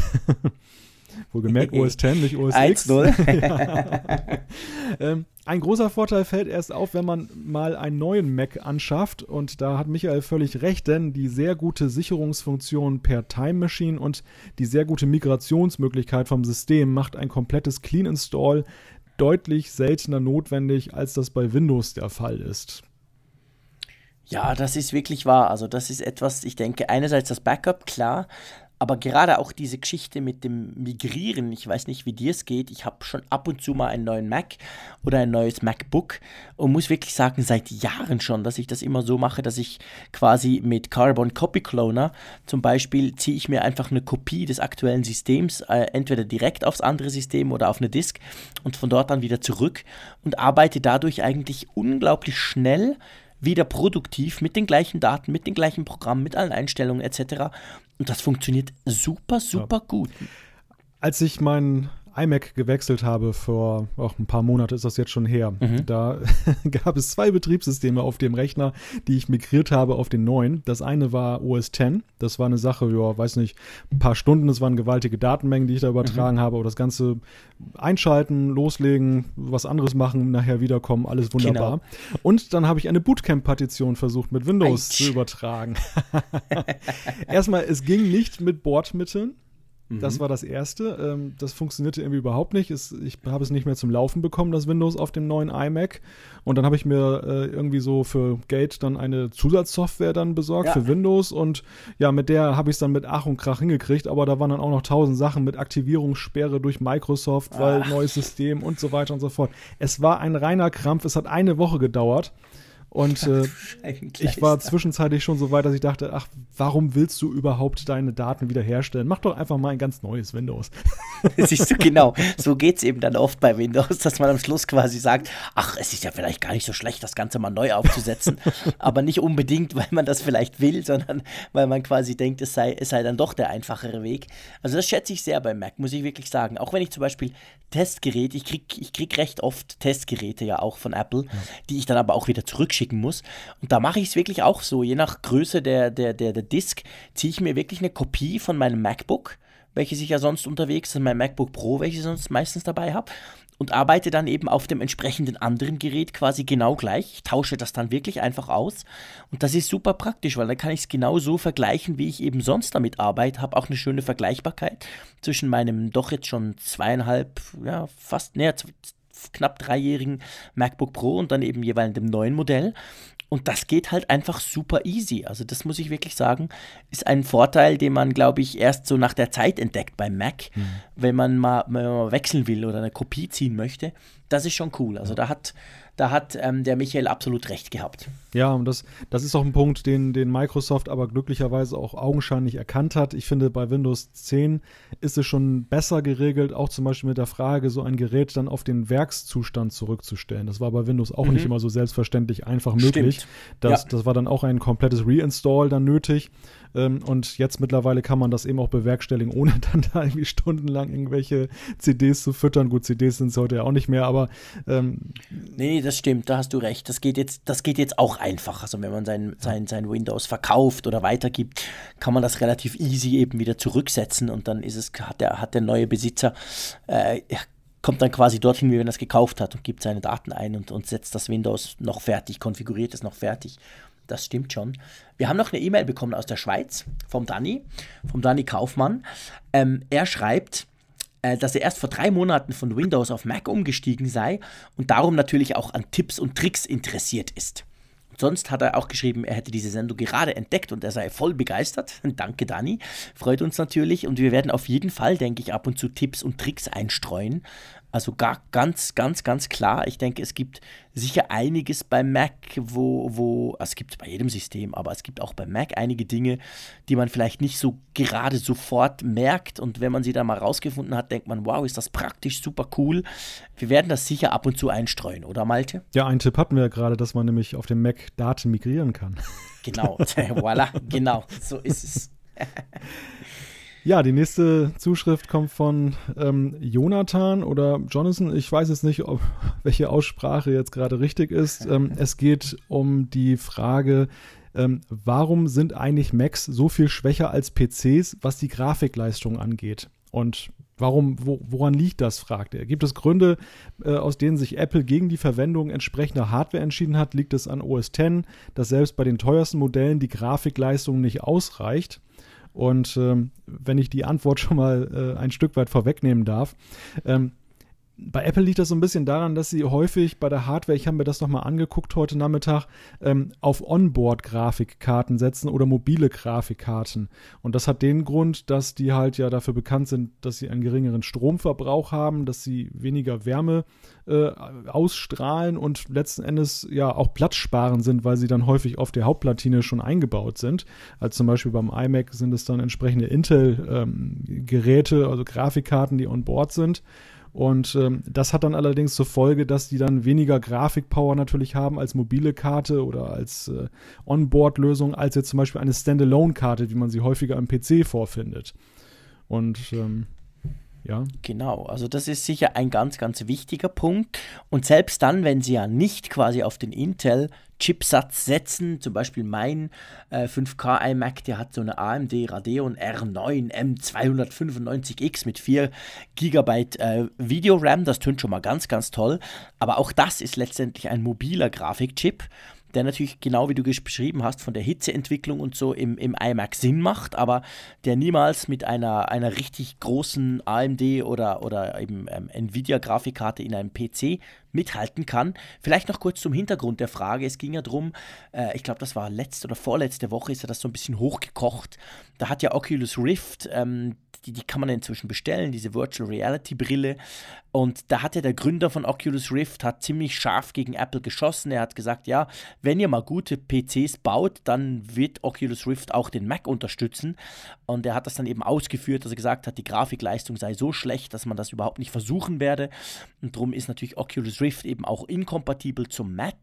Wohlgemerkt *laughs* OS X, nicht OS X. 1.0. *laughs* ähm, ein großer Vorteil fällt erst auf, wenn man mal einen neuen Mac anschafft. Und da hat Michael völlig recht, denn die sehr gute Sicherungsfunktion per Time Machine und die sehr gute Migrationsmöglichkeit vom System macht ein komplettes Clean Install deutlich seltener notwendig, als das bei Windows der Fall ist. Ja, das ist wirklich wahr. Also das ist etwas, ich denke, einerseits das Backup, klar, aber gerade auch diese Geschichte mit dem Migrieren, ich weiß nicht, wie dir es geht. Ich habe schon ab und zu mal einen neuen Mac oder ein neues MacBook und muss wirklich sagen, seit Jahren schon, dass ich das immer so mache, dass ich quasi mit Carbon Copy Cloner zum Beispiel ziehe ich mir einfach eine Kopie des aktuellen Systems, äh, entweder direkt aufs andere System oder auf eine Disk und von dort dann wieder zurück und arbeite dadurch eigentlich unglaublich schnell wieder produktiv mit den gleichen Daten, mit den gleichen Programmen, mit allen Einstellungen etc. Und das funktioniert super, super ja. gut. Als ich meinen iMac gewechselt habe vor auch ein paar Monaten ist das jetzt schon her. Mhm. Da *laughs* gab es zwei Betriebssysteme auf dem Rechner, die ich migriert habe auf den neuen. Das eine war OS X. Das war eine Sache, ja, weiß nicht, ein paar Stunden. Das waren gewaltige Datenmengen, die ich da übertragen mhm. habe. Aber das Ganze einschalten, loslegen, was anderes machen, nachher wiederkommen, alles wunderbar. Genau. Und dann habe ich eine Bootcamp-Partition versucht mit Windows Eitsch. zu übertragen. *laughs* Erstmal, es ging nicht mit Bordmitteln. Das mhm. war das erste. Ähm, das funktionierte irgendwie überhaupt nicht. Es, ich habe es nicht mehr zum Laufen bekommen, das Windows auf dem neuen iMac. Und dann habe ich mir äh, irgendwie so für Geld dann eine Zusatzsoftware dann besorgt ja. für Windows. Und ja, mit der habe ich es dann mit Ach und Krach hingekriegt. Aber da waren dann auch noch tausend Sachen mit Aktivierungssperre durch Microsoft, weil Ach. neues System und so weiter und so fort. Es war ein reiner Krampf. Es hat eine Woche gedauert. Und äh, ich war zwischenzeitlich schon so weit, dass ich dachte, ach, warum willst du überhaupt deine Daten wiederherstellen? Mach doch einfach mal ein ganz neues Windows. *laughs* Siehst du, genau. So geht es eben dann oft bei Windows, dass man am Schluss quasi sagt, ach, es ist ja vielleicht gar nicht so schlecht, das Ganze mal neu aufzusetzen. *laughs* Aber nicht unbedingt, weil man das vielleicht will, sondern weil man quasi denkt, es sei, es sei dann doch der einfachere Weg. Also das schätze ich sehr beim Mac, muss ich wirklich sagen. Auch wenn ich zum Beispiel Testgeräte, ich kriege ich krieg recht oft Testgeräte ja auch von Apple, ja. die ich dann aber auch wieder zurückschicken schicken muss. Und da mache ich es wirklich auch so. Je nach Größe der, der, der, der Disk ziehe ich mir wirklich eine Kopie von meinem MacBook, welches ich ja sonst unterwegs, ist, mein MacBook Pro, welches ich sonst meistens dabei habe, und arbeite dann eben auf dem entsprechenden anderen Gerät quasi genau gleich. Ich tausche das dann wirklich einfach aus. Und das ist super praktisch, weil dann kann ich es genau so vergleichen, wie ich eben sonst damit arbeite. Habe auch eine schöne Vergleichbarkeit zwischen meinem doch jetzt schon zweieinhalb, ja, fast, näher, knapp dreijährigen MacBook Pro und dann eben jeweils dem neuen Modell. Und das geht halt einfach super easy. Also das muss ich wirklich sagen, ist ein Vorteil, den man, glaube ich, erst so nach der Zeit entdeckt beim Mac, mhm. wenn, man mal, wenn man mal wechseln will oder eine Kopie ziehen möchte. Das ist schon cool. Also da hat da hat ähm, der Michael absolut recht gehabt. Ja, und das, das ist auch ein Punkt, den, den Microsoft aber glücklicherweise auch augenscheinlich erkannt hat. Ich finde, bei Windows 10 ist es schon besser geregelt, auch zum Beispiel mit der Frage, so ein Gerät dann auf den Werkszustand zurückzustellen. Das war bei Windows auch mhm. nicht immer so selbstverständlich einfach möglich. Das, ja. das war dann auch ein komplettes Reinstall dann nötig. Ähm, und jetzt mittlerweile kann man das eben auch bewerkstelligen, ohne *laughs* dann da irgendwie stundenlang irgendwelche CDs zu füttern. Gut, CDs sind es heute ja auch nicht mehr, aber ähm, Nee, das stimmt, da hast du recht. Das geht jetzt, das geht jetzt auch einfach. Also wenn man sein, sein, sein Windows verkauft oder weitergibt, kann man das relativ easy eben wieder zurücksetzen und dann ist es, hat der, hat der neue Besitzer äh, kommt dann quasi dorthin, wie wenn er es gekauft hat und gibt seine Daten ein und, und setzt das Windows noch fertig, konfiguriert es noch fertig das stimmt schon. Wir haben noch eine E-Mail bekommen aus der Schweiz vom Danny, vom Danny Kaufmann. Ähm, er schreibt, äh, dass er erst vor drei Monaten von Windows auf Mac umgestiegen sei und darum natürlich auch an Tipps und Tricks interessiert ist. sonst hat er auch geschrieben, er hätte diese Sendung gerade entdeckt und er sei voll begeistert. *laughs* Danke, Dani. Freut uns natürlich und wir werden auf jeden Fall, denke ich, ab und zu Tipps und Tricks einstreuen. Also gar, ganz, ganz, ganz klar. Ich denke, es gibt sicher einiges beim Mac, wo, wo, also es gibt bei jedem System, aber es gibt auch beim Mac einige Dinge, die man vielleicht nicht so gerade sofort merkt. Und wenn man sie dann mal rausgefunden hat, denkt man, wow, ist das praktisch, super cool. Wir werden das sicher ab und zu einstreuen, oder Malte? Ja, einen Tipp hatten wir ja gerade, dass man nämlich auf dem Mac Daten migrieren kann. Genau, *laughs* voilà, genau, so ist es. *laughs* Ja, die nächste Zuschrift kommt von ähm, Jonathan oder Jonathan. Ich weiß jetzt nicht, ob, *laughs* welche Aussprache jetzt gerade richtig ist. *laughs* Ähm, es geht um die Frage, ähm, warum sind eigentlich Macs so viel schwächer als PCs, was die Grafikleistung angeht? Und warum, wo, woran liegt das, fragt er. Gibt es Gründe, äh, aus denen sich Apple gegen die Verwendung entsprechender Hardware entschieden hat? Liegt es an OS X, dass selbst bei den teuersten Modellen die Grafikleistung nicht ausreicht? Und ähm, wenn ich die Antwort *laughs* schon mal äh, ein Stück weit vorwegnehmen darf, ähm, bei Apple liegt das so ein bisschen daran, dass sie häufig bei der Hardware, ich habe mir das nochmal angeguckt heute Nachmittag, ähm, auf Onboard-Grafikkarten setzen oder mobile Grafikkarten. Und das hat den Grund, dass die halt ja dafür bekannt sind, dass sie einen geringeren Stromverbrauch haben, dass sie weniger Wärme äh, ausstrahlen und letzten Endes ja auch platzsparend sind, weil sie dann häufig auf der Hauptplatine schon eingebaut sind. Als zum Beispiel beim iMac sind es dann entsprechende Intel-Geräte, ähm, also Grafikkarten, die on board sind. Und ähm, das hat dann allerdings zur Folge, dass die dann weniger Grafikpower natürlich haben als mobile Karte oder als äh, Onboard-Lösung, als jetzt zum Beispiel eine Standalone-Karte, wie man sie häufiger am PC vorfindet. Und ähm, ja. Genau, also das ist sicher ein ganz, ganz wichtiger Punkt. Und selbst dann, wenn Sie ja nicht quasi auf den Intel-Chipsatz setzen, zum Beispiel mein äh, 5K iMac, der hat so eine AMD Radeon R9 M295X mit 4 GB äh, Videoram, das tönt schon mal ganz, ganz toll. Aber auch das ist letztendlich ein mobiler Grafikchip der natürlich genau wie du beschrieben hast, von der Hitzeentwicklung und so im, im iMac Sinn macht, aber der niemals mit einer, einer richtig großen AMD oder, oder eben ähm, Nvidia-Grafikkarte in einem PC mithalten kann. Vielleicht noch kurz zum Hintergrund der Frage. Es ging ja darum, äh, ich glaube, das war letzte oder vorletzte Woche, ist ja das so ein bisschen hochgekocht. Da hat ja Oculus Rift, ähm, die, die kann man inzwischen bestellen, diese Virtual Reality Brille. Und da hat ja der Gründer von Oculus Rift hat ziemlich scharf gegen Apple geschossen. Er hat gesagt, ja, wenn ihr mal gute PCs baut, dann wird Oculus Rift auch den Mac unterstützen. Und er hat das dann eben ausgeführt, dass er gesagt hat, die Grafikleistung sei so schlecht, dass man das überhaupt nicht versuchen werde. Und darum ist natürlich Oculus Rift eben auch inkompatibel zum Mac.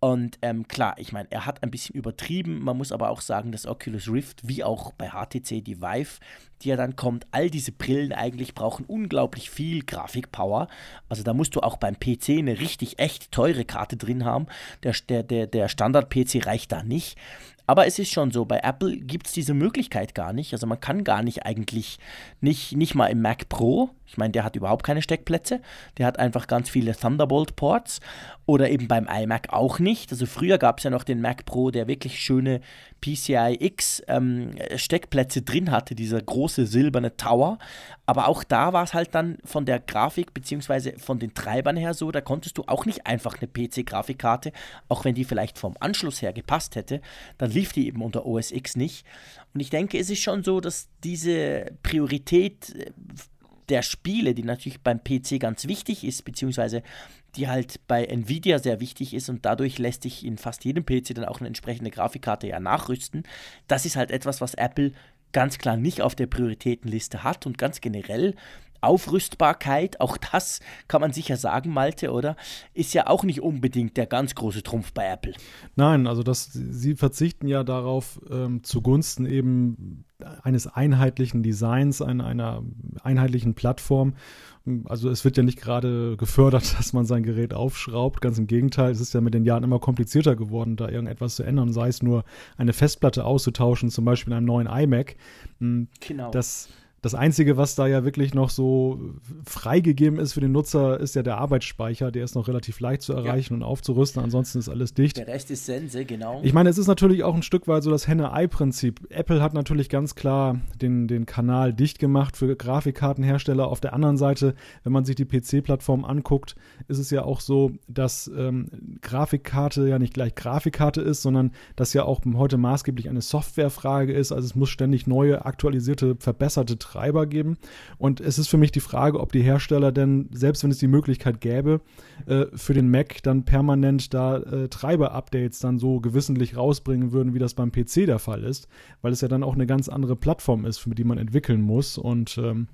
Und ähm, klar, ich meine, er hat ein bisschen übertrieben. Man muss aber auch sagen, dass Oculus Rift, wie auch bei HTC die Vive, die ja dann kommt, all diese Brillen eigentlich brauchen unglaublich viel Grafikpower. Also da musst du auch beim PC eine richtig echt teure Karte drin haben. Der, der, der, der Standard-PC reicht da nicht. Aber es ist schon so, bei Apple gibt es diese Möglichkeit gar nicht. Also man kann gar nicht eigentlich, nicht, nicht mal im Mac Pro, ich meine, der hat überhaupt keine Steckplätze, der hat einfach ganz viele Thunderbolt-Ports oder eben beim iMac auch nicht. Also früher gab es ja noch den Mac Pro, der wirklich schöne PCI X ähm, drin hatte, dieser große silberne Tower. Aber auch da war es halt dann von der Grafik bzw. von den Treibern her so, da konntest du auch nicht einfach eine PC-Grafikkarte, auch wenn die vielleicht vom Anschluss her gepasst hätte, dann lief die eben unter OS X nicht. Und ich denke, es ist schon so, dass diese Priorität äh, der Spiele, die natürlich beim PC ganz wichtig ist, beziehungsweise die halt bei Nvidia sehr wichtig ist und dadurch lässt sich in fast jedem PC dann auch eine entsprechende Grafikkarte ja nachrüsten. Das ist halt etwas, was Apple ganz klar nicht auf der Prioritätenliste hat und ganz generell Aufrüstbarkeit, auch das kann man sicher sagen, Malte, oder? Ist ja auch nicht unbedingt der ganz große Trumpf bei Apple. Nein, also das, sie verzichten ja darauf ähm, zugunsten eben eines einheitlichen Designs, einer, einer einheitlichen Plattform. Also es wird ja nicht gerade gefördert, *laughs* dass man sein Gerät aufschraubt. Ganz im Gegenteil, es ist ja mit den Jahren immer komplizierter geworden, da irgendetwas zu ändern, sei es nur eine Festplatte auszutauschen, zum Beispiel in einem neuen iMac. Hm, genau. Das das Einzige, was da ja wirklich noch so freigegeben ist für den Nutzer, ist ja der Arbeitsspeicher. Der ist noch relativ leicht zu erreichen ja. und aufzurüsten. Ansonsten ist alles dicht. Der Rest ist Sense, genau. Ich meine, es ist natürlich auch ein Stück weit so das Henne-Ei-Prinzip. Apple hat natürlich ganz klar den, den Kanal dicht gemacht für Grafikkartenhersteller. Auf der anderen Seite, wenn man sich die PC-Plattform anguckt, ist es ja auch so, dass ähm, Grafikkarte ja nicht gleich Grafikkarte ist, sondern dass ja auch heute maßgeblich eine Softwarefrage ist. Also es muss ständig neue, aktualisierte, verbesserte Treiber geben. Und es ist für mich die Frage, ob die Hersteller denn, selbst wenn es die Möglichkeit gäbe, äh, für den Mac dann permanent da äh, Treiber-Updates dann so gewissentlich rausbringen würden, wie das beim PC der Fall ist, weil es ja dann auch eine ganz andere Plattform ist, für die man entwickeln muss. Und ähm,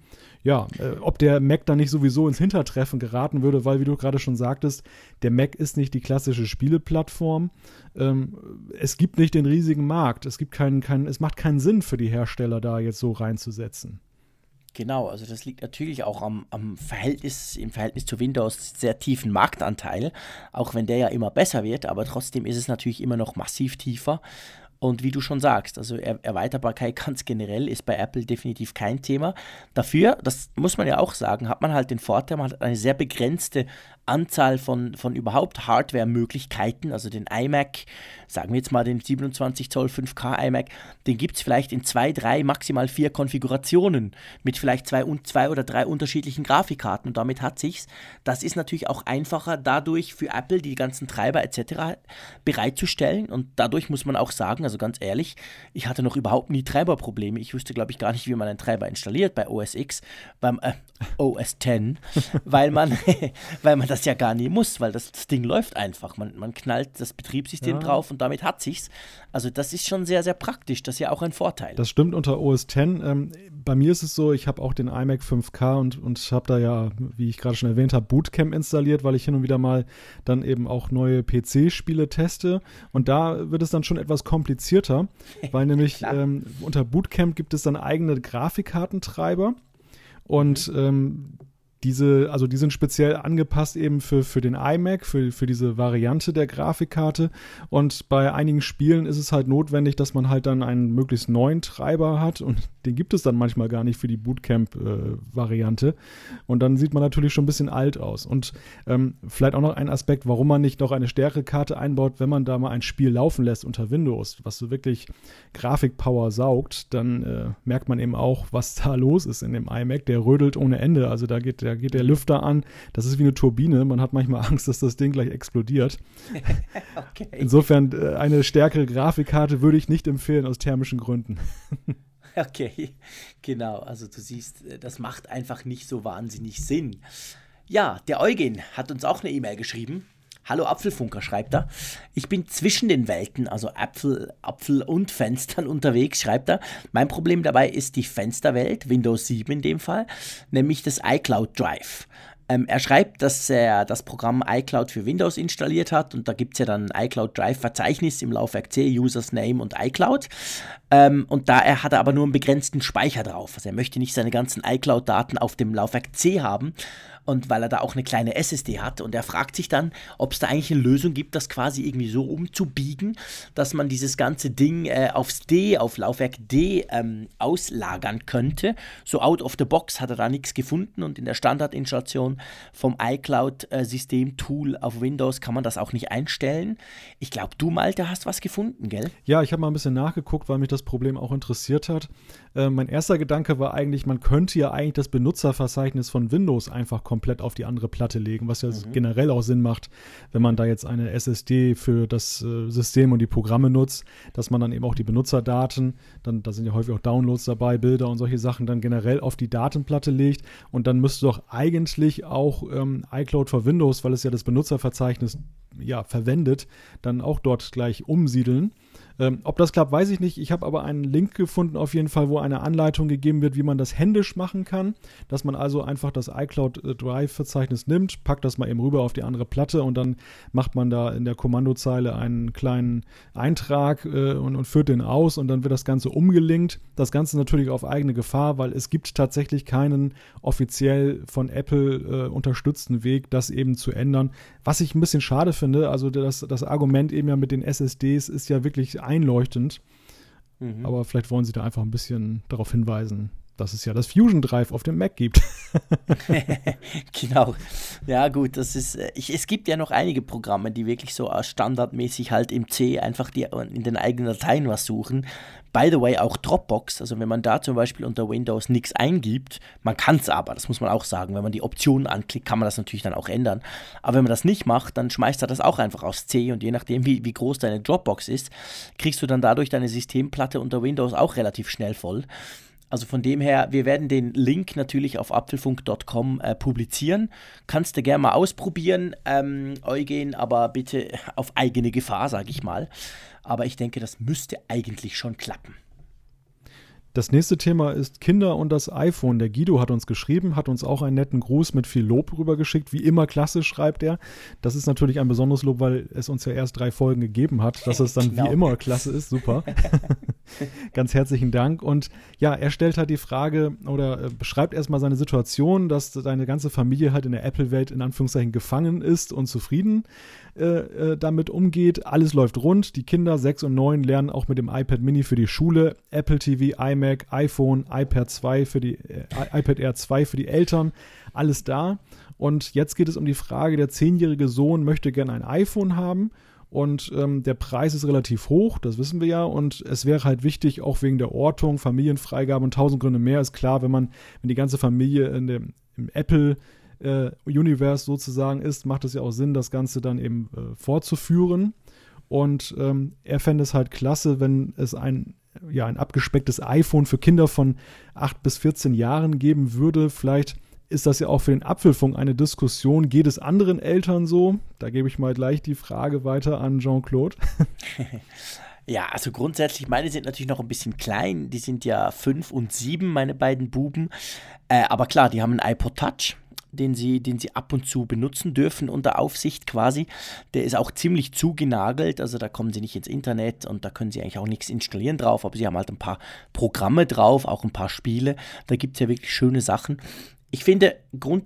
ja, äh, ob der Mac dann nicht sowieso ins Hintertreffen geraten würde, weil, wie du gerade schon sagtest, der Mac ist nicht die klassische Spieleplattform. Ähm, es gibt nicht den riesigen Markt. Es gibt keinen, keinen, es macht keinen Sinn für die Hersteller, da jetzt so reinzusetzen. Genau, also das liegt natürlich auch am, am, Verhältnis, im Verhältnis zu Windows sehr tiefen Marktanteil, auch wenn der ja immer besser wird, aber trotzdem ist es natürlich immer noch massiv tiefer. Und wie du schon sagst, also er Erweiterbarkeit *laughs* ganz generell ist bei Apple definitiv kein Thema. Dafür, das muss man ja auch sagen, hat man halt den Vorteil, man hat eine sehr begrenzte Anzahl von, von überhaupt Hardware-Möglichkeiten, also den iMac, sagen wir jetzt mal den 27 Zoll 5K iMac, den gibt es vielleicht in zwei, drei, maximal vier Konfigurationen mit vielleicht zwei, zwei oder drei unterschiedlichen Grafikkarten und damit hat sich's. Das ist natürlich auch einfacher dadurch für Apple die ganzen Treiber etc. bereitzustellen und dadurch muss man auch sagen, also ganz ehrlich, ich hatte noch überhaupt nie Treiberprobleme. Ich wusste, glaube ich, gar nicht, wie man einen Treiber installiert bei OS X, beim äh, OS X, *laughs* weil man, *laughs* weil man das ja gar nie muss, weil das, das Ding läuft einfach. Man, man knallt das Betriebssystem ja. drauf und damit hat sich's. Also das ist schon sehr, sehr praktisch. Das ist ja auch ein Vorteil. Das stimmt unter OS X. Ähm, bei mir ist es so, ich habe auch den iMac 5K und, und habe da ja, wie ich gerade schon erwähnt habe, Bootcamp installiert, weil ich hin und wieder mal dann eben auch neue PC-Spiele teste. Und da wird es dann schon etwas komplizierter, *laughs* weil nämlich ähm, unter Bootcamp gibt es dann eigene Grafikkartentreiber. Und mhm. ähm, diese, also die sind speziell angepasst eben für, für den iMac, für, für diese Variante der Grafikkarte. Und bei einigen Spielen ist es halt notwendig, dass man halt dann einen möglichst neuen Treiber hat. Und den gibt es dann manchmal gar nicht für die Bootcamp-Variante. Äh, und dann sieht man natürlich schon ein bisschen alt aus. Und ähm, vielleicht auch noch ein Aspekt, warum man nicht noch eine Stärkekarte einbaut, wenn man da mal ein Spiel laufen lässt unter Windows, was so wirklich Grafikpower saugt, dann äh, merkt man eben auch, was da los ist in dem iMac. Der rödelt ohne Ende. Also da geht, da geht der Lüfter an. Das ist wie eine Turbine. Man hat manchmal Angst, dass das Ding gleich explodiert. *laughs* okay. Insofern äh, eine stärkere Grafikkarte würde ich nicht empfehlen aus thermischen Gründen. *laughs* Okay, genau. Also du siehst, äh, das macht einfach nicht so wahnsinnig Sinn. Ja, der Eugen hat uns auch eine E-Mail geschrieben. Hallo Apfelfunker, schreibt er. Ich bin zwischen den Welten, also Apfel, Apfel und Fenstern *laughs* unterwegs, schreibt er. Mein Problem dabei ist die Fensterwelt, Windows 7 in dem Fall, nämlich das iCloud Drive. Ähm, er schreibt, dass er das Programm iCloud für Windows installiert hat und da gibt es ja dann ein iCloud Drive Verzeichnis im Laufwerk C, Users Name und iCloud. Ähm, und da er hat er aber nur einen begrenzten Speicher drauf. Also er möchte nicht seine ganzen iCloud-Daten auf dem Laufwerk C haben und weil er da auch eine kleine SSD hat und er fragt sich dann, ob es da eigentlich eine Lösung gibt, das quasi irgendwie so umzubiegen, dass man dieses ganze Ding äh, aufs D, auf Laufwerk D ähm, auslagern könnte. So out of the box hat er da nichts gefunden und in der Standardinstallation vom iCloud-System-Tool äh, auf Windows kann man das auch nicht einstellen. Ich glaube, du Malte hast was gefunden, gell? Ja, ich habe mal ein bisschen nachgeguckt, weil mich das Problem auch interessiert hat. Äh, mein erster Gedanke war eigentlich, man könnte ja eigentlich das Benutzerverzeichnis von Windows einfach komplett auf die andere Platte legen, was ja mhm. generell auch Sinn macht, wenn man da jetzt eine SSD für das äh, System und die Programme nutzt, dass man dann eben auch die Benutzerdaten, dann da sind ja häufig auch Downloads dabei, Bilder und solche Sachen dann generell auf die Datenplatte legt und dann müsste doch eigentlich auch ähm, iCloud für Windows, weil es ja das Benutzerverzeichnis ja verwendet, dann auch dort gleich umsiedeln. Ähm, ob das klappt, weiß ich nicht. Ich habe aber einen Link gefunden, auf jeden Fall, wo eine Anleitung gegeben wird, wie man das händisch machen kann. Dass man also einfach das iCloud äh, Drive-Verzeichnis nimmt, packt das mal eben rüber auf die andere Platte und dann macht man da in der Kommandozeile einen kleinen Eintrag äh, und, und führt den aus und dann wird das Ganze umgelinkt. Das Ganze natürlich auf eigene Gefahr, weil es gibt tatsächlich keinen offiziell von Apple äh, unterstützten Weg, das eben zu ändern. Was ich ein bisschen schade finde, also das, das Argument eben ja mit den SSDs ist ja wirklich einleuchtend. Mhm. Aber vielleicht wollen sie da einfach ein bisschen darauf hinweisen, dass es ja das Fusion Drive auf dem Mac gibt. *laughs* *laughs* genau. Ja, gut, das ist, äh, ich, es gibt ja noch einige Programme, die wirklich so standardmäßig halt im C einfach die, in den eigenen Dateien was suchen. By the way, auch Dropbox, also wenn man da zum Beispiel unter Windows nichts eingibt, man kann es aber, das muss man auch sagen, wenn man die Optionen anklickt, kann man das natürlich dann auch ändern. Aber wenn man das nicht macht, dann schmeißt er das auch einfach aus C und je nachdem, wie, wie groß deine Dropbox ist, kriegst du dann dadurch deine Systemplatte unter Windows auch relativ schnell voll. Also von dem her, wir werden den Link natürlich auf apfelfunk.com äh, publizieren. Kannst du gerne mal ausprobieren, ähm, Eugen, aber bitte *laughs* auf eigene Gefahr, sage ich mal. Aber ich denke, das müsste eigentlich schon klappen. Das nächste Thema ist Kinder und das iPhone. Der Guido hat uns geschrieben, hat uns auch einen netten Gruß mit viel Lob rübergeschickt. Wie immer klasse, schreibt er. Das ist natürlich ein besonderes Lob, weil es uns ja erst drei Folgen gegeben hat, dass es dann genau. wie immer klasse ist. Super. *laughs* Ganz herzlichen Dank. Und ja, er stellt halt die Frage oder äh, beschreibt erstmal seine Situation, dass seine ganze Familie halt in der Apple-Welt in Anführungszeichen gefangen ist und zufrieden äh, äh, damit umgeht. Alles läuft rund. Die Kinder 6 und 9 lernen auch mit dem iPad Mini für die Schule, Apple TV, iMac, iPhone, iPad 2 für die äh, iPad Air 2 für die Eltern. Alles da. Und jetzt geht es um die Frage, der zehnjährige Sohn möchte gerne ein iPhone haben und ähm, der Preis ist relativ hoch, das wissen wir ja. Und es wäre halt wichtig, auch wegen der Ortung, Familienfreigabe und tausend Gründe mehr, ist klar, wenn man, wenn die ganze Familie in dem, im Apple äh, Universe sozusagen ist, macht es ja auch Sinn, das Ganze dann eben äh, fortzuführen. Und ähm, er fände es halt klasse, wenn es ein, ja, ein abgespecktes iPhone für Kinder von 8 bis 14 Jahren geben würde. Vielleicht ist das ja auch für den Apfelfunk eine Diskussion. Geht es anderen Eltern so? Da gebe ich mal gleich die Frage weiter an Jean-Claude. *laughs* Ja, also grundsätzlich, meine sind natürlich noch ein bisschen klein. Die sind ja fünf und sieben, meine beiden Buben. Äh, aber klar, die haben ein iPod Touch den sie, den sie ab und zu benutzen dürfen unter Aufsicht quasi. Der ist auch ziemlich zugenagelt, also da kommen sie nicht ins Internet und da können sie eigentlich auch nichts installieren drauf, aber sie haben halt ein paar Programme drauf, auch ein paar Spiele. Da gibt es ja wirklich schöne Sachen. Ich finde, Grund,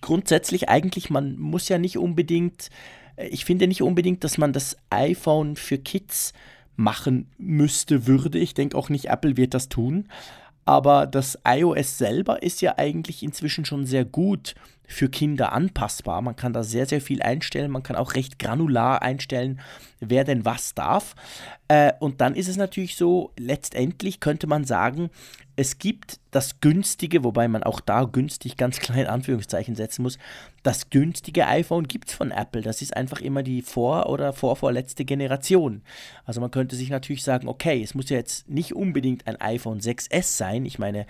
grundsätzlich eigentlich, man muss ja nicht unbedingt, äh, ich finde nicht unbedingt, dass man das iPhone für Kids machen müsste, würde. Ich denke auch nicht, Apple wird das tun. Aber das iOS selber ist ja eigentlich inzwischen schon sehr gut für Kinder anpassbar. Man kann da sehr, sehr viel einstellen. Man kann auch recht granular einstellen, wer denn was darf. Äh, und dann ist es natürlich so, letztendlich könnte man sagen, es gibt das günstige, wobei man auch da günstig ganz *laughs* klein Anführungszeichen setzen muss, das günstige iPhone gibt es von Apple. Das ist einfach immer die vor- oder vorvorletzte Generation. Also man könnte sich natürlich sagen, okay, es muss ja jetzt nicht unbedingt ein iPhone 6S sein. Ich meine,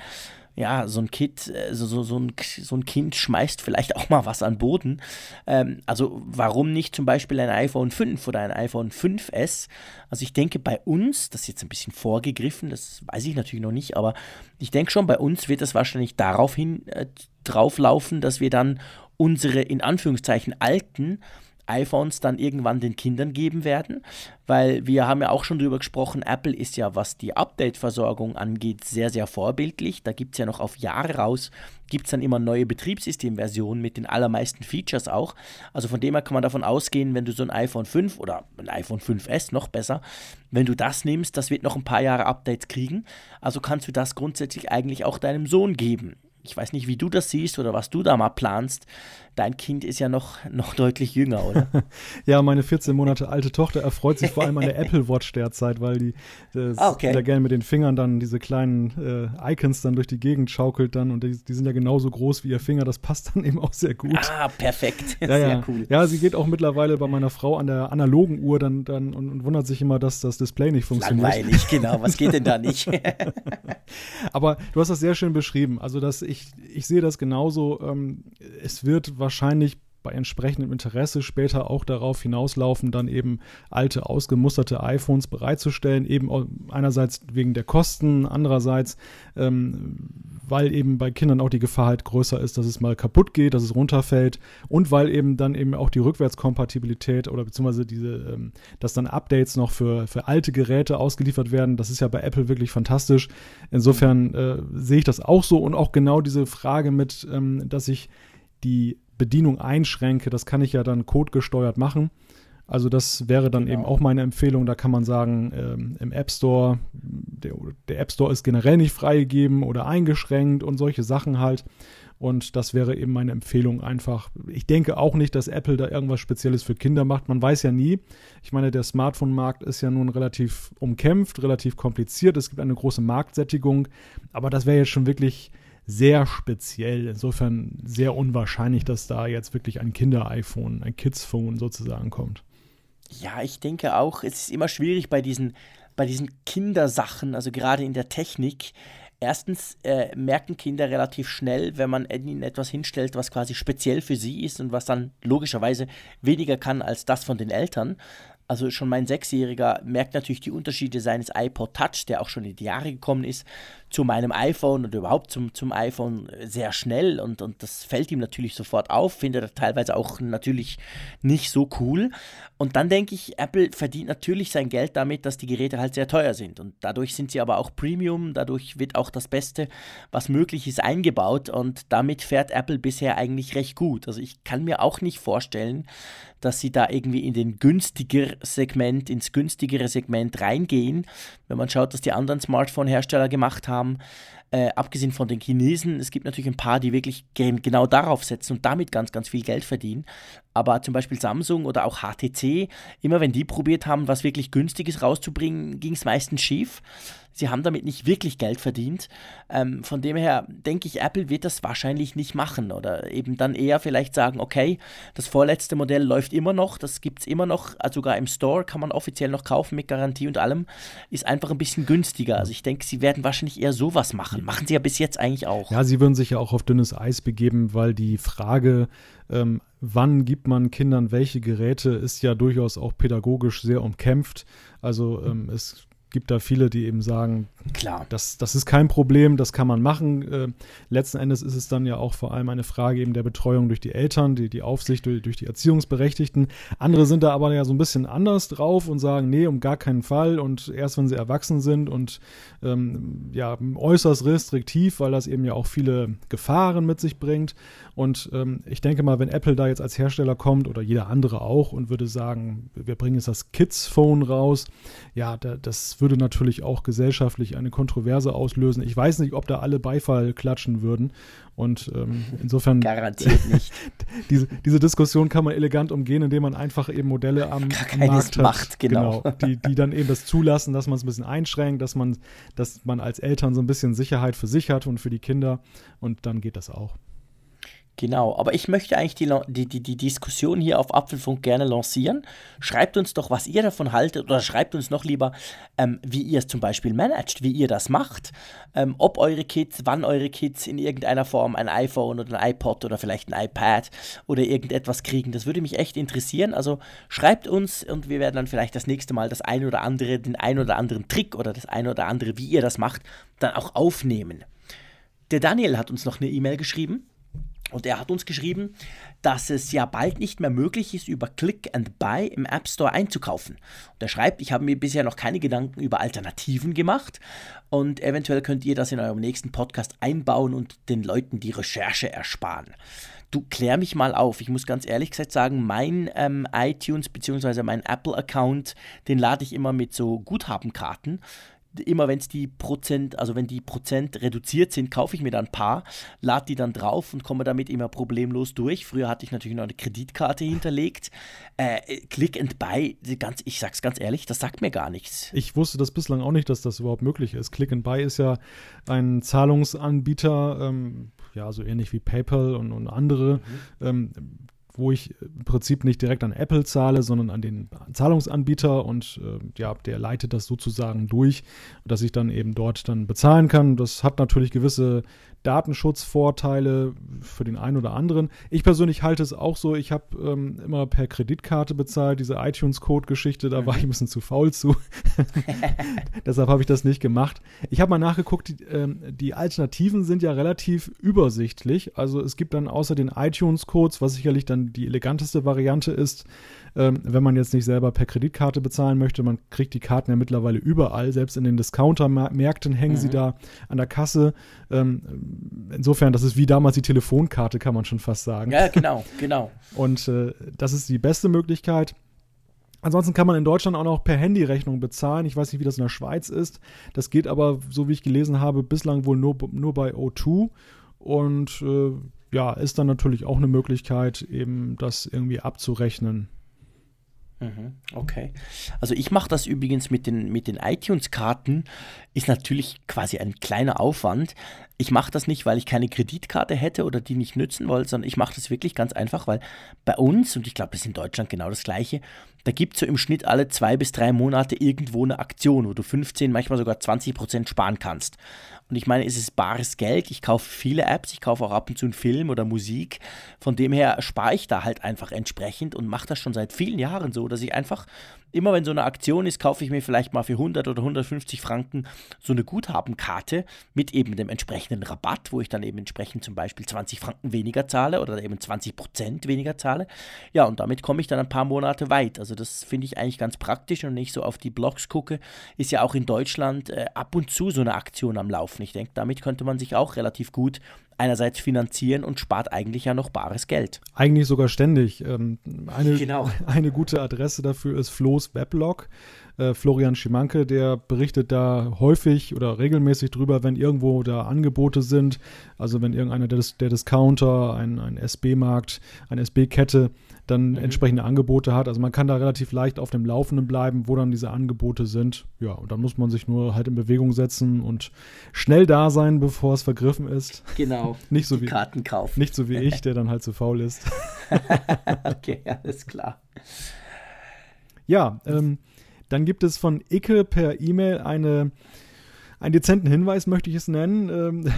ja, so ein Kind, äh, so, so, so, ein, so ein Kind schmeißt vielleicht auch mal was an Boden. Ähm, also warum nicht zum Beispiel ein iPhone 5 oder ein iPhone 5S? Also ich denke bei uns, das ist jetzt ein bisschen vorgegriffen, das weiß ich natürlich noch nicht, aber ich denke schon, bei uns wird es wahrscheinlich daraufhin äh, drauflaufen, dass wir dann unsere in Anführungszeichen alten iPhones dann irgendwann den Kindern geben werden, weil wir haben ja auch schon darüber gesprochen, Apple ist ja, was die Update-Versorgung angeht, sehr, sehr vorbildlich. Da gibt es ja noch auf Jahre raus, gibt es dann immer neue Betriebssystemversionen mit den allermeisten Features auch. Also von dem her kann man davon ausgehen, wenn du so ein iPhone 5 oder ein iPhone 5S noch besser, wenn du das nimmst, das wird noch ein paar Jahre Updates kriegen. Also kannst du das grundsätzlich eigentlich auch deinem Sohn geben ich weiß nicht, wie du das siehst oder was du da mal planst. Dein Kind ist ja noch, noch deutlich jünger, oder? *laughs* ja, meine 14 Monate alte Tochter erfreut sich vor allem an der *laughs* Apple Watch derzeit, weil die äh, okay. da gerne mit den Fingern dann diese kleinen äh, Icons dann durch die Gegend schaukelt dann und die, die, sind ja genauso groß wie ihr Finger. Das passt dann eben auch sehr gut. Ah, perfekt. *laughs* ja, Sehr ja. cool. Ja, sie geht auch mittlerweile bei meiner Frau an der analogen Uhr dann, dann und, und wundert sich immer, dass das Display nicht funktioniert. Langweilig, genau. Was geht denn da nicht? Aber du hast das sehr schön beschrieben. Also, dass ich, ich sehe das genauso. Ähm, es wird wahrscheinlich bei entsprechendem Interesse später auch darauf hinauslaufen, dann eben alte, ausgemusterte iPhones bereitzustellen, eben einerseits wegen der Kosten, andererseits, ähm, weil eben bei Kindern auch die Gefahr halt größer ist, dass es mal kaputt geht, dass es runterfällt und weil eben dann eben auch die Rückwärtskompatibilität oder beziehungsweise diese, ähm, dass dann Updates noch für, für alte Geräte ausgeliefert werden, das ist ja bei Apple wirklich fantastisch. Insofern äh, sehe ich das auch so und auch genau diese Frage mit, ähm, dass ich die Bedienung einschränke, das kann ich ja dann codegesteuert machen. Also das wäre dann genau. eben auch meine Empfehlung. Da kann man sagen, ähm, im App Store, der, der, App Store ist generell nicht freigegeben oder eingeschränkt und solche Sachen halt. Und das wäre eben meine Empfehlung einfach. Ich denke auch nicht, dass Apple da irgendwas Spezielles für Kinder macht. Man weiß ja nie. Ich meine, der Smartphone-Markt ist ja nun relativ umkämpft, relativ kompliziert. Es gibt eine große Marktsättigung. Aber das wäre jetzt schon wirklich sehr speziell. Insofern sehr unwahrscheinlich, dass da jetzt wirklich ein Kinder-iPhone, ein Kids-Phone sozusagen kommt. Ja, ich denke auch, es ist immer schwierig bei diesen, bei diesen Kindersachen, also gerade in der Technik. Erstens äh, merken Kinder relativ schnell, wenn man ihnen etwas hinstellt, was quasi speziell für sie ist und was dann logischerweise weniger kann als das von den Eltern. Also schon mein Sechsjähriger merkt natürlich die Unterschiede seines iPod Touch, der auch schon in die Jahre gekommen ist, zu meinem iPhone und überhaupt zum, zum iPhone sehr schnell und, und das fällt ihm natürlich sofort auf, findet er teilweise auch natürlich nicht so cool. Und dann denke ich, Apple verdient natürlich sein Geld damit, dass die Geräte halt sehr teuer sind und dadurch sind sie aber auch Premium, dadurch wird auch das Beste, was möglich ist, eingebaut und damit fährt Apple bisher eigentlich recht gut. Also ich kann mir auch nicht vorstellen, dass sie da irgendwie in den günstiger Segment, ins günstigere Segment reingehen. Wenn man schaut, was die anderen Smartphone-Hersteller gemacht haben, äh, abgesehen von den Chinesen, es gibt natürlich ein paar, die wirklich genau darauf setzen und damit ganz, ganz viel Geld verdienen. Aber zum Beispiel Samsung oder auch HTC, immer wenn die probiert haben, was wirklich günstiges rauszubringen, ging es meistens schief. Sie haben damit nicht wirklich Geld verdient. Ähm, von dem her denke ich, Apple wird das wahrscheinlich nicht machen oder eben dann eher vielleicht sagen, okay, das vorletzte Modell läuft immer noch, das gibt es immer noch, also sogar im Store kann man offiziell noch kaufen mit Garantie und allem, ist einfach ein bisschen günstiger. Also ich denke, sie werden wahrscheinlich eher sowas machen. Machen sie ja bis jetzt eigentlich auch. Ja, sie würden sich ja auch auf dünnes Eis begeben, weil die Frage, ähm, wann gibt man Kindern welche Geräte, ist ja durchaus auch pädagogisch sehr umkämpft. Also ähm, es gibt da viele, die eben sagen, Klar. Das, das ist kein Problem, das kann man machen. Äh, letzten Endes ist es dann ja auch vor allem eine Frage eben der Betreuung durch die Eltern, die, die Aufsicht durch, durch die Erziehungsberechtigten. Andere sind da aber ja so ein bisschen anders drauf und sagen, nee, um gar keinen Fall und erst wenn sie erwachsen sind und ähm, ja, äußerst restriktiv, weil das eben ja auch viele Gefahren mit sich bringt. Und ähm, ich denke mal, wenn Apple da jetzt als Hersteller kommt oder jeder andere auch und würde sagen, wir bringen jetzt das Kids Phone raus, ja, da, das würde natürlich auch gesellschaftlich eine Kontroverse auslösen. Ich weiß nicht, ob da alle Beifall klatschen würden. Und ähm, insofern. Garantiert *laughs* nicht. diese, diese Diskussion kann man elegant umgehen, indem man einfach eben Modelle am, am Markt hat. Macht, genau. genau die, die dann eben das zulassen, dass man es ein bisschen einschränkt, dass man, dass man als Eltern so ein bisschen Sicherheit für sich hat und für die Kinder. Und dann geht das auch. Genau, aber ich möchte eigentlich die, die, die, die, Diskussion hier auf Apfelfunk gerne lancieren. Schreibt uns doch, was ihr davon haltet oder schreibt uns noch lieber, ähm, wie ihr es zum Beispiel managt, wie ihr das macht. Ähm, ob eure Kids, wann eure Kids in irgendeiner Form ein iPhone oder ein iPod oder vielleicht ein iPad oder irgendetwas kriegen. Das würde mich echt interessieren. Also schreibt uns und wir werden dann vielleicht das nächste Mal das ein oder andere, den ein oder anderen Trick oder das ein oder andere, wie ihr das macht, dann auch aufnehmen. Der Daniel hat uns noch eine E-Mail geschrieben. Und er hat uns geschrieben, dass es ja bald nicht mehr möglich ist, über Click and Buy im App Store einzukaufen. Und er schreibt, ich habe mir bisher noch keine Gedanken über Alternativen gemacht und eventuell könnt ihr das in eurem nächsten Podcast einbauen und den Leuten die Recherche ersparen. Du klär mich mal auf. Ich muss ganz ehrlich gesagt sagen, mein ähm, iTunes bzw. mein Apple-Account, den lade ich immer mit so Guthabenkarten immer wenn es die Prozent, also wenn die Prozent reduziert sind, kaufe ich mir dann ein paar, lade die dann drauf und komme damit immer problemlos durch. Früher hatte ich natürlich noch eine Kreditkarte hinterlegt. Äh, Click and Buy, ganz, ich sag's ganz ehrlich, das sagt mir gar nichts. Ich wusste das bislang auch nicht, dass das überhaupt möglich ist. Click and Buy ist ja ein Zahlungsanbieter, ähm, ja, so ähnlich wie PayPal und, und andere. Mhm. Ähm, wo ich im Prinzip nicht direkt an Apple zahle, sondern an den Zahlungsanbieter und äh, ja, der leitet das sozusagen durch, dass ich dann eben dort dann bezahlen kann. Das hat natürlich gewisse Datenschutzvorteile für den einen oder anderen. Ich persönlich halte es auch so, ich habe ähm, immer per Kreditkarte bezahlt, diese iTunes-Code-Geschichte, da war ich ein bisschen zu faul zu. *laughs* *laughs* Deshalb habe ich das nicht gemacht. Ich habe mal nachgeguckt, die, ähm, die, Alternativen sind ja relativ übersichtlich. Also es gibt dann außer den iTunes-Codes, was sicherlich dann die eleganteste Variante ist, ähm, wenn man jetzt nicht selber per Kreditkarte bezahlen möchte. Man kriegt die Karten ja mittlerweile überall, selbst in den Discounter-Märkten hängen mhm. sie da an der Kasse. Ähm, insofern, das ist wie damals die Telefonkarte, kann man schon fast sagen. Ja, genau, genau. *laughs* Und äh, das ist die beste Möglichkeit. Ansonsten kann man in Deutschland auch noch per Handyrechnung bezahlen. Ich weiß nicht, wie das in der Schweiz ist. Das geht aber, so wie ich gelesen habe, bislang wohl nur, nur bei O2. Und äh, ja, ist dann natürlich auch eine Möglichkeit, eben das irgendwie abzurechnen. Mhm, okay. Also ich mache das übrigens mit den, mit den iTunes-Karten, ist natürlich quasi ein kleiner Aufwand. Ich mache das nicht, weil ich keine Kreditkarte hätte oder die nicht nützen wollte, sondern ich mache das wirklich ganz einfach, weil bei uns, und ich glaube, das ist in Deutschland genau das gleiche, da gibt es so im Schnitt alle zwei bis drei Monate irgendwo eine Aktion, wo du 15, manchmal sogar 20 Prozent sparen kannst. Und ich meine, es ist bares Geld. Ich kaufe viele Apps, ich kaufe auch ab und zu einen Film oder Musik. Von dem her spare ich da halt einfach entsprechend und mache das schon seit vielen Jahren so, dass ich einfach immer wenn so eine Aktion ist, kaufe ich mir vielleicht mal für 100 oder 150 Franken so eine Guthabenkarte mit eben dem entsprechenden Rabatt, wo ich dann eben entsprechend zum Beispiel 20 Franken weniger zahle oder eben 20 Prozent weniger zahle. Ja, und damit komme ich dann ein paar Monate weit. Also das finde ich eigentlich ganz praktisch und nicht so auf die Blogs gucke, ist ja auch in Deutschland äh, ab und zu so eine Aktion am Laufen. Ich denke, damit könnte man sich auch relativ gut einerseits finanzieren und spart eigentlich ja noch bares Geld. Eigentlich sogar ständig. Ähm, eine, genau. *laughs* eine gute Adresse dafür ist Flo's Weblog. Äh, Florian Schimanke, der berichtet da häufig oder regelmäßig drüber, wenn irgendwo da Angebote sind. Also wenn irgendeiner der, der Discounter, ein, ein SB-Markt, eine SB-Kette dann mhm. entsprechende Angebote hat. Also man kann da relativ leicht auf dem Laufenden bleiben, wo dann diese Angebote sind. Ja, und dann muss man sich nur halt in Bewegung setzen und schnell da sein, bevor es vergriffen ist. Genau. *laughs* nicht so wie Karten kaufen. Nicht so wie *laughs* ich, der dann halt zu faul ist. *laughs* okay, alles klar. Ja, ähm, dann gibt es von Icke per E-Mail eine, einen dezenten Hinweis, möchte ich es nennen.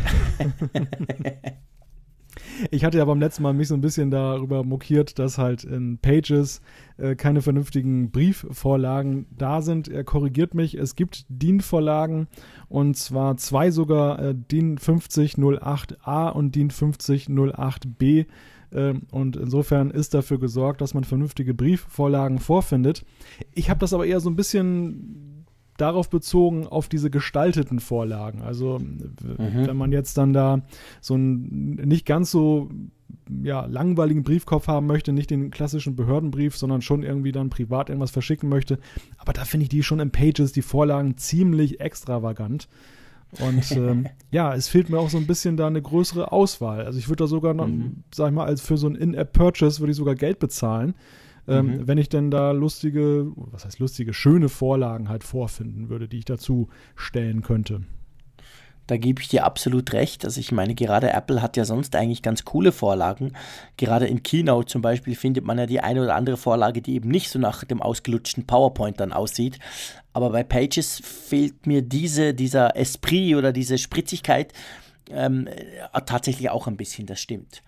Ähm, ich hatte ja beim letzten Mal mich so ein bisschen darüber mokiert, dass halt in Pages äh, keine vernünftigen Briefvorlagen da sind. Er korrigiert mich, es gibt DIN-Vorlagen und zwar zwei sogar, äh, DIN 5008a und DIN 5008b. Äh, und insofern ist dafür gesorgt, dass man vernünftige Briefvorlagen vorfindet. Ich habe das aber eher so ein bisschen darauf bezogen, auf diese gestalteten Vorlagen. Also mhm. wenn man jetzt dann da so einen nicht ganz so ja, langweiligen Briefkopf haben möchte, nicht den klassischen Behördenbrief, sondern schon irgendwie dann privat irgendwas verschicken möchte. Aber da finde ich die schon in Pages, die Vorlagen ziemlich extravagant. Und *laughs* ähm, ja, es fehlt mir auch so ein bisschen da eine größere Auswahl. Also ich würde da sogar, noch, mhm. sag ich mal, als für so ein In-App-Purchase würde ich sogar Geld bezahlen. Ähm, mhm. Wenn ich denn da lustige, was heißt lustige, schöne Vorlagen halt vorfinden würde, die ich dazu stellen könnte. Da gebe ich dir absolut recht. Also ich meine, gerade Apple hat ja sonst eigentlich ganz coole Vorlagen. Gerade in Keynote zum Beispiel findet man ja die eine oder andere Vorlage, die eben nicht so nach dem ausgelutschten PowerPoint dann aussieht. Aber bei Pages fehlt mir diese, dieser Esprit oder diese Spritzigkeit ähm, tatsächlich auch ein bisschen, das stimmt.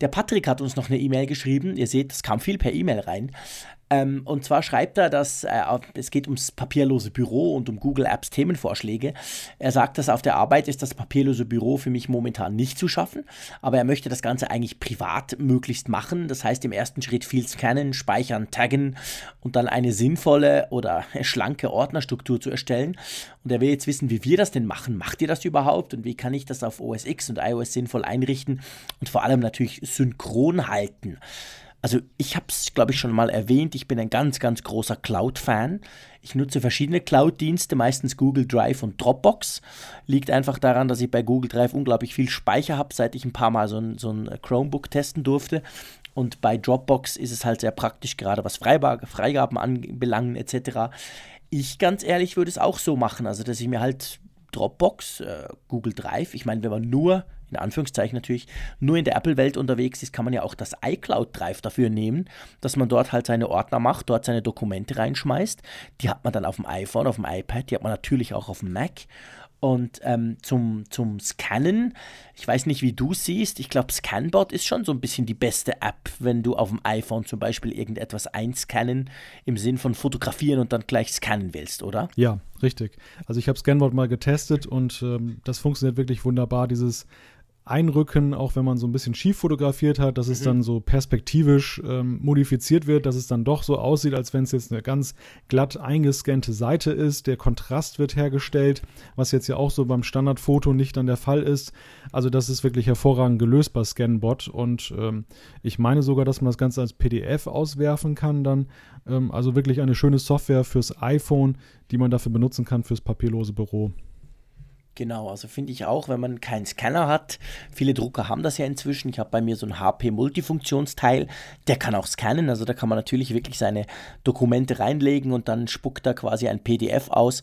Der Patrick hat uns noch eine E-Mail geschrieben. Ihr seht, es kam viel per E-Mail rein. Ähm, und zwar schreibt er, dass äh, es geht ums papierlose Büro und um Google Apps Themenvorschläge. Er sagt, dass auf der Arbeit ist das papierlose Büro für mich momentan nicht zu schaffen, aber er möchte das Ganze eigentlich privat möglichst machen. Das heißt im ersten Schritt viel scannen, speichern, taggen und dann eine sinnvolle oder *laughs* schlanke Ordnerstruktur zu erstellen. Und er will jetzt wissen, wie wir das denn machen. Macht ihr das überhaupt und wie kann ich das auf OS X und iOS sinnvoll einrichten und vor allem natürlich synchron halten? Also ich habe es, glaube ich, schon mal erwähnt, ich bin ein ganz, ganz großer Cloud-Fan. Ich nutze verschiedene Cloud-Dienste, meistens Google Drive und Dropbox. Liegt einfach daran, dass ich bei Google Drive unglaublich viel Speicher habe, seit ich ein paar Mal so ein, so ein Chromebook testen durfte. Und bei Dropbox ist es halt sehr praktisch, gerade was Freigaben anbelangen etc. Ich ganz ehrlich würde es auch so machen, also dass ich mir halt Dropbox, äh, Google Drive, ich meine, wenn man nur in Anführungszeichen natürlich, nur in der Apple-Welt unterwegs ist, kann man ja auch das iCloud Drive dafür nehmen, dass man dort halt seine Ordner macht, dort seine Dokumente reinschmeißt. Die hat man dann auf dem iPhone, auf dem iPad, die hat man natürlich auch auf dem Mac. Und ähm, zum, zum Scannen, ich weiß nicht, wie du siehst, ich glaube, Scanbot ist schon so ein bisschen die beste App, wenn du auf dem iPhone zum Beispiel irgendetwas einscannen im Sinn von fotografieren und dann gleich scannen willst, oder? Ja, richtig. Also ich habe Scanbot mal getestet und ähm, das funktioniert wirklich wunderbar, dieses einrücken, auch wenn man so ein bisschen schief fotografiert hat, dass mhm. es dann so perspektivisch ähm, modifiziert wird, dass es dann doch so aussieht, als wenn es jetzt eine ganz glatt eingescannte Seite ist. Der Kontrast wird hergestellt, was jetzt ja auch so beim Standardfoto nicht dann der Fall ist. Also das ist wirklich hervorragend gelöst bei Scanbot und ähm, ich meine sogar, dass man das Ganze als PDF auswerfen kann dann. Ähm, also wirklich eine schöne Software fürs iPhone, die man dafür benutzen kann fürs papierlose Büro. Genau, also finde ich auch, wenn man keinen Scanner hat, viele Drucker haben das ja inzwischen. Ich habe bei mir so ein HP Multifunktionsteil, der kann auch scannen, also da kann man natürlich wirklich seine Dokumente reinlegen und dann spuckt er quasi ein PDF aus.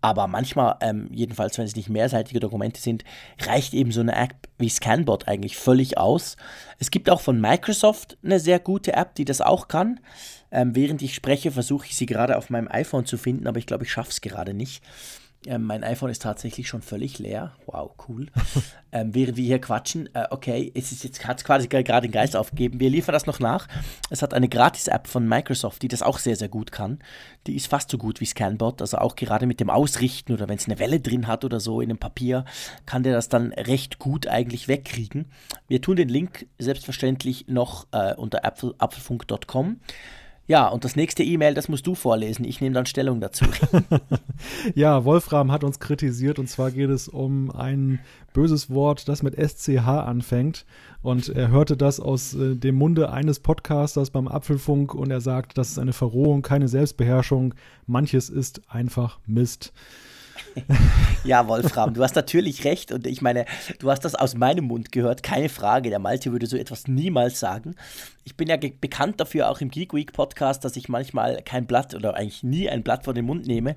Aber manchmal, ähm, jedenfalls wenn es nicht mehrseitige Dokumente sind, reicht eben so eine App wie Scanbot eigentlich völlig aus. Es gibt auch von Microsoft eine sehr gute App, die das auch kann. Ähm, während ich spreche, versuche ich sie gerade auf meinem iPhone zu finden, aber ich glaube, ich schaffe es gerade nicht. Ähm, mein iPhone ist tatsächlich schon völlig leer. Wow, cool. *laughs* ähm, während wir hier quatschen, äh, okay, es ist jetzt hat quasi gerade den Geist aufgegeben. Wir liefern das noch nach. Es hat eine Gratis-App von Microsoft, die das auch sehr, sehr gut kann. Die ist fast so gut wie Scanbot. Also auch gerade mit dem Ausrichten oder wenn es eine Welle drin hat oder so in dem Papier, kann der das dann recht gut eigentlich wegkriegen. Wir tun den Link selbstverständlich noch äh, unter apfelfunk.com. Ja, und das nächste E-Mail, das musst du vorlesen. Ich nehme dann Stellung dazu. *laughs* ja, Wolfram hat uns kritisiert und zwar geht es um ein böses Wort, das mit SCH anfängt. Und er hörte das aus äh, dem Munde eines Podcasters beim Apfelfunk und er sagt, das ist eine Verrohung, keine Selbstbeherrschung. Manches ist einfach Mist. *laughs* ja, Wolfram, du hast natürlich recht und ich meine, du hast das aus meinem Mund gehört, keine Frage. Der Malte würde so etwas niemals sagen. Ich bin ja bekannt dafür, auch im Geek Week Podcast, dass ich manchmal kein Blatt oder eigentlich nie ein Blatt vor den Mund nehme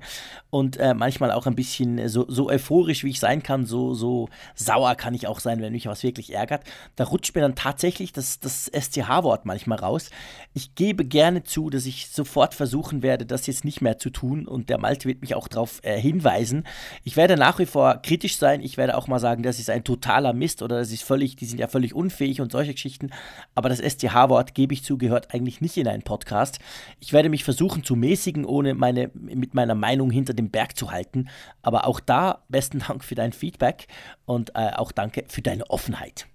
und äh, manchmal auch ein bisschen so, so euphorisch, wie ich sein kann, so, so sauer kann ich auch sein, wenn mich was wirklich ärgert. Da rutscht mir dann tatsächlich das, das SCH-Wort manchmal raus. Ich gebe gerne zu, dass ich sofort versuchen werde, das jetzt nicht mehr zu tun und der Malte wird mich auch darauf äh, hinweisen, Ich werde nach wie vor kritisch sein. Ich werde auch mal sagen, das ist ein totaler Mist oder das ist völlig, die sind ja völlig unfähig und solche Geschichten. Aber das STH-Wort, gebe ich zu, gehört eigentlich nicht in einen Podcast. Ich werde mich versuchen zu mäßigen, ohne meine, mit meiner Meinung hinter dem Berg zu halten. Aber auch da besten *laughs* Dank für dein Feedback und äh, auch danke für deine Offenheit.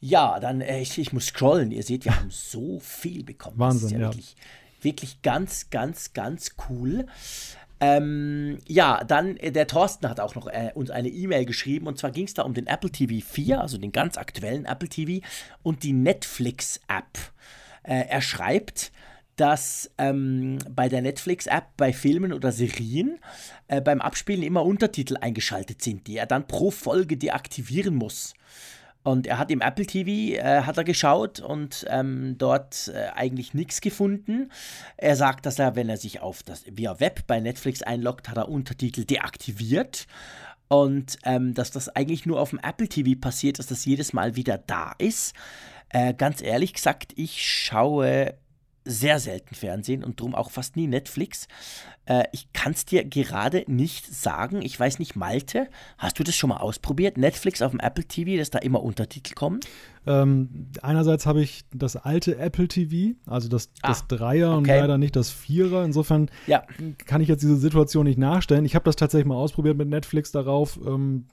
Ja, dann, äh, ich, ich muss scrollen. Ihr seht, wir haben so viel bekommen. Wahnsinn, ja. Wirklich, wirklich ganz, ganz, ganz cool. Ähm, ja, dann äh, der Thorsten hat auch noch äh, uns eine E-Mail geschrieben und zwar ging es da um den Apple TV 4, also den ganz aktuellen Apple TV und die Netflix-App. Äh, er schreibt, dass ähm, bei der Netflix-App bei Filmen oder Serien äh, beim Abspielen immer Untertitel eingeschaltet sind, die er dann pro Folge deaktivieren muss. Und er hat im Apple TV äh, hat er geschaut und ähm, dort äh, eigentlich nichts gefunden. Er sagt, dass er, wenn er sich auf das via Web bei Netflix einloggt, hat er Untertitel deaktiviert. Und ähm, dass das eigentlich nur auf dem Apple TV passiert, dass das jedes Mal wieder da ist. Äh, ganz ehrlich gesagt, ich schaue sehr selten Fernsehen und drum auch fast nie Netflix. Äh, ich kann es dir gerade nicht sagen. Ich weiß nicht, Malte, hast du das schon mal ausprobiert? Netflix auf dem Apple TV, dass da immer Untertitel kommen? Ähm, einerseits habe ich das alte Apple TV, also das, das ah, Dreier okay. und leider nicht das Vierer. Insofern ja. kann ich jetzt diese Situation nicht nachstellen. Ich habe das tatsächlich mal ausprobiert mit Netflix darauf. Ähm,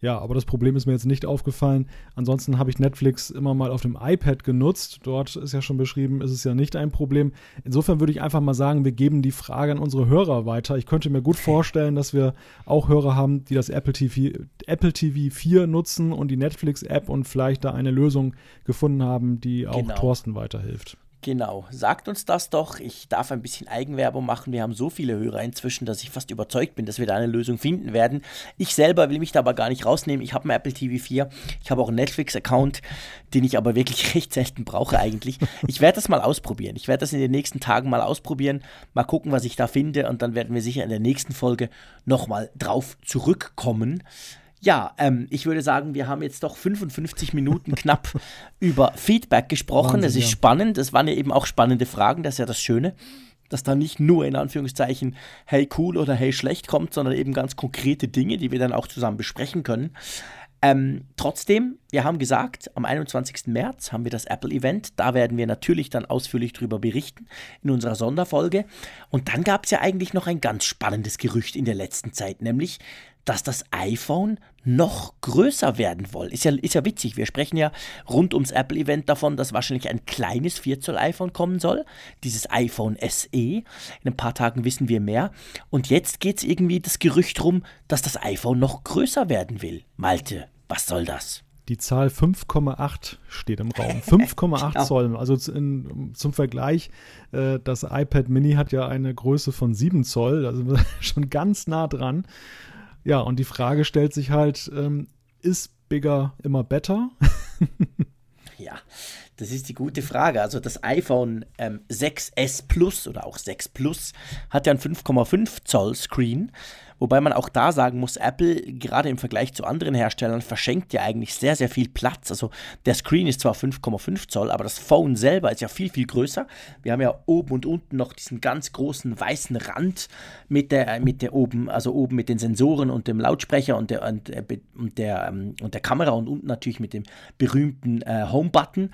ja, aber das Problem ist mir jetzt nicht aufgefallen. Ansonsten habe ich Netflix immer mal auf dem iPad genutzt. Dort ist ja schon beschrieben, ist es ja nicht ein Problem. Insofern würde ich einfach mal sagen, wir geben die Frage an unsere Hörer weiter. Ich könnte mir gut vorstellen, dass wir auch Hörer haben, die das Apple TV, Apple TV 4 nutzen und die Netflix-App und vielleicht da eine Lösung Lösung gefunden haben, die auch genau. Thorsten weiterhilft. Genau, sagt uns das doch. Ich darf ein bisschen Eigenwerbung machen. Wir haben so viele Hörer inzwischen, dass ich fast überzeugt bin, dass wir da eine Lösung finden werden. Ich selber will mich da aber gar nicht rausnehmen. Ich habe einen Apple TV 4. Ich habe auch einen Netflix-Account, den ich aber wirklich *laughs* recht selten brauche eigentlich. Ich werde das mal ausprobieren. Ich werde das in den nächsten Tagen mal ausprobieren. Mal gucken, was ich da finde. Und dann werden wir sicher in der nächsten Folge nochmal drauf zurückkommen. Ja, ähm, ich würde sagen, wir haben jetzt doch 55 Minuten knapp *laughs* über Feedback gesprochen. Wahnsinn, es ist ja. spannend. Es waren ja eben auch spannende Fragen. Das ist ja das Schöne, dass da nicht nur in Anführungszeichen hey cool oder hey schlecht kommt, sondern eben ganz konkrete Dinge, die wir dann auch zusammen besprechen können. Ähm, trotzdem, wir haben gesagt, am 21. März haben wir das Apple-Event. Da werden wir natürlich dann ausführlich darüber berichten in unserer Sonderfolge. Und dann gab es ja eigentlich noch ein ganz spannendes Gerücht in der letzten Zeit, nämlich, dass das iPhone noch größer werden soll. Ist ja, ist ja witzig. Wir sprechen ja rund ums Apple-Event davon, dass wahrscheinlich ein kleines 4 Zoll iPhone kommen soll. Dieses iPhone SE. In ein paar Tagen wissen wir mehr. Und jetzt geht es irgendwie das Gerücht rum, dass das iPhone noch größer werden will. Malte, was soll das? Die Zahl 5,8 steht im Raum. *laughs* 5,8 genau. Zoll. Also in, zum Vergleich, äh, das iPad Mini hat ja eine Größe von 7 Zoll, also *laughs* schon ganz nah dran. Ja, und die Frage stellt sich halt, ähm, ist bigger immer better? *laughs* ja, das ist die gute Frage. Also das iPhone ähm, 6S Plus oder auch 6 Plus hat ja ein 5,5 Zoll Screen Wobei man auch da sagen muss, Apple gerade im Vergleich zu anderen Herstellern verschenkt ja eigentlich sehr, sehr viel Platz. Also der Screen ist zwar 5,5 Zoll, aber das Phone selber ist ja viel, viel größer. Wir haben ja oben und unten noch diesen ganz großen weißen Rand mit der, mit der oben, also oben mit den Sensoren und dem Lautsprecher und der, und, äh, und der, ähm, und der Kamera und unten natürlich mit dem berühmten äh, Home-Button.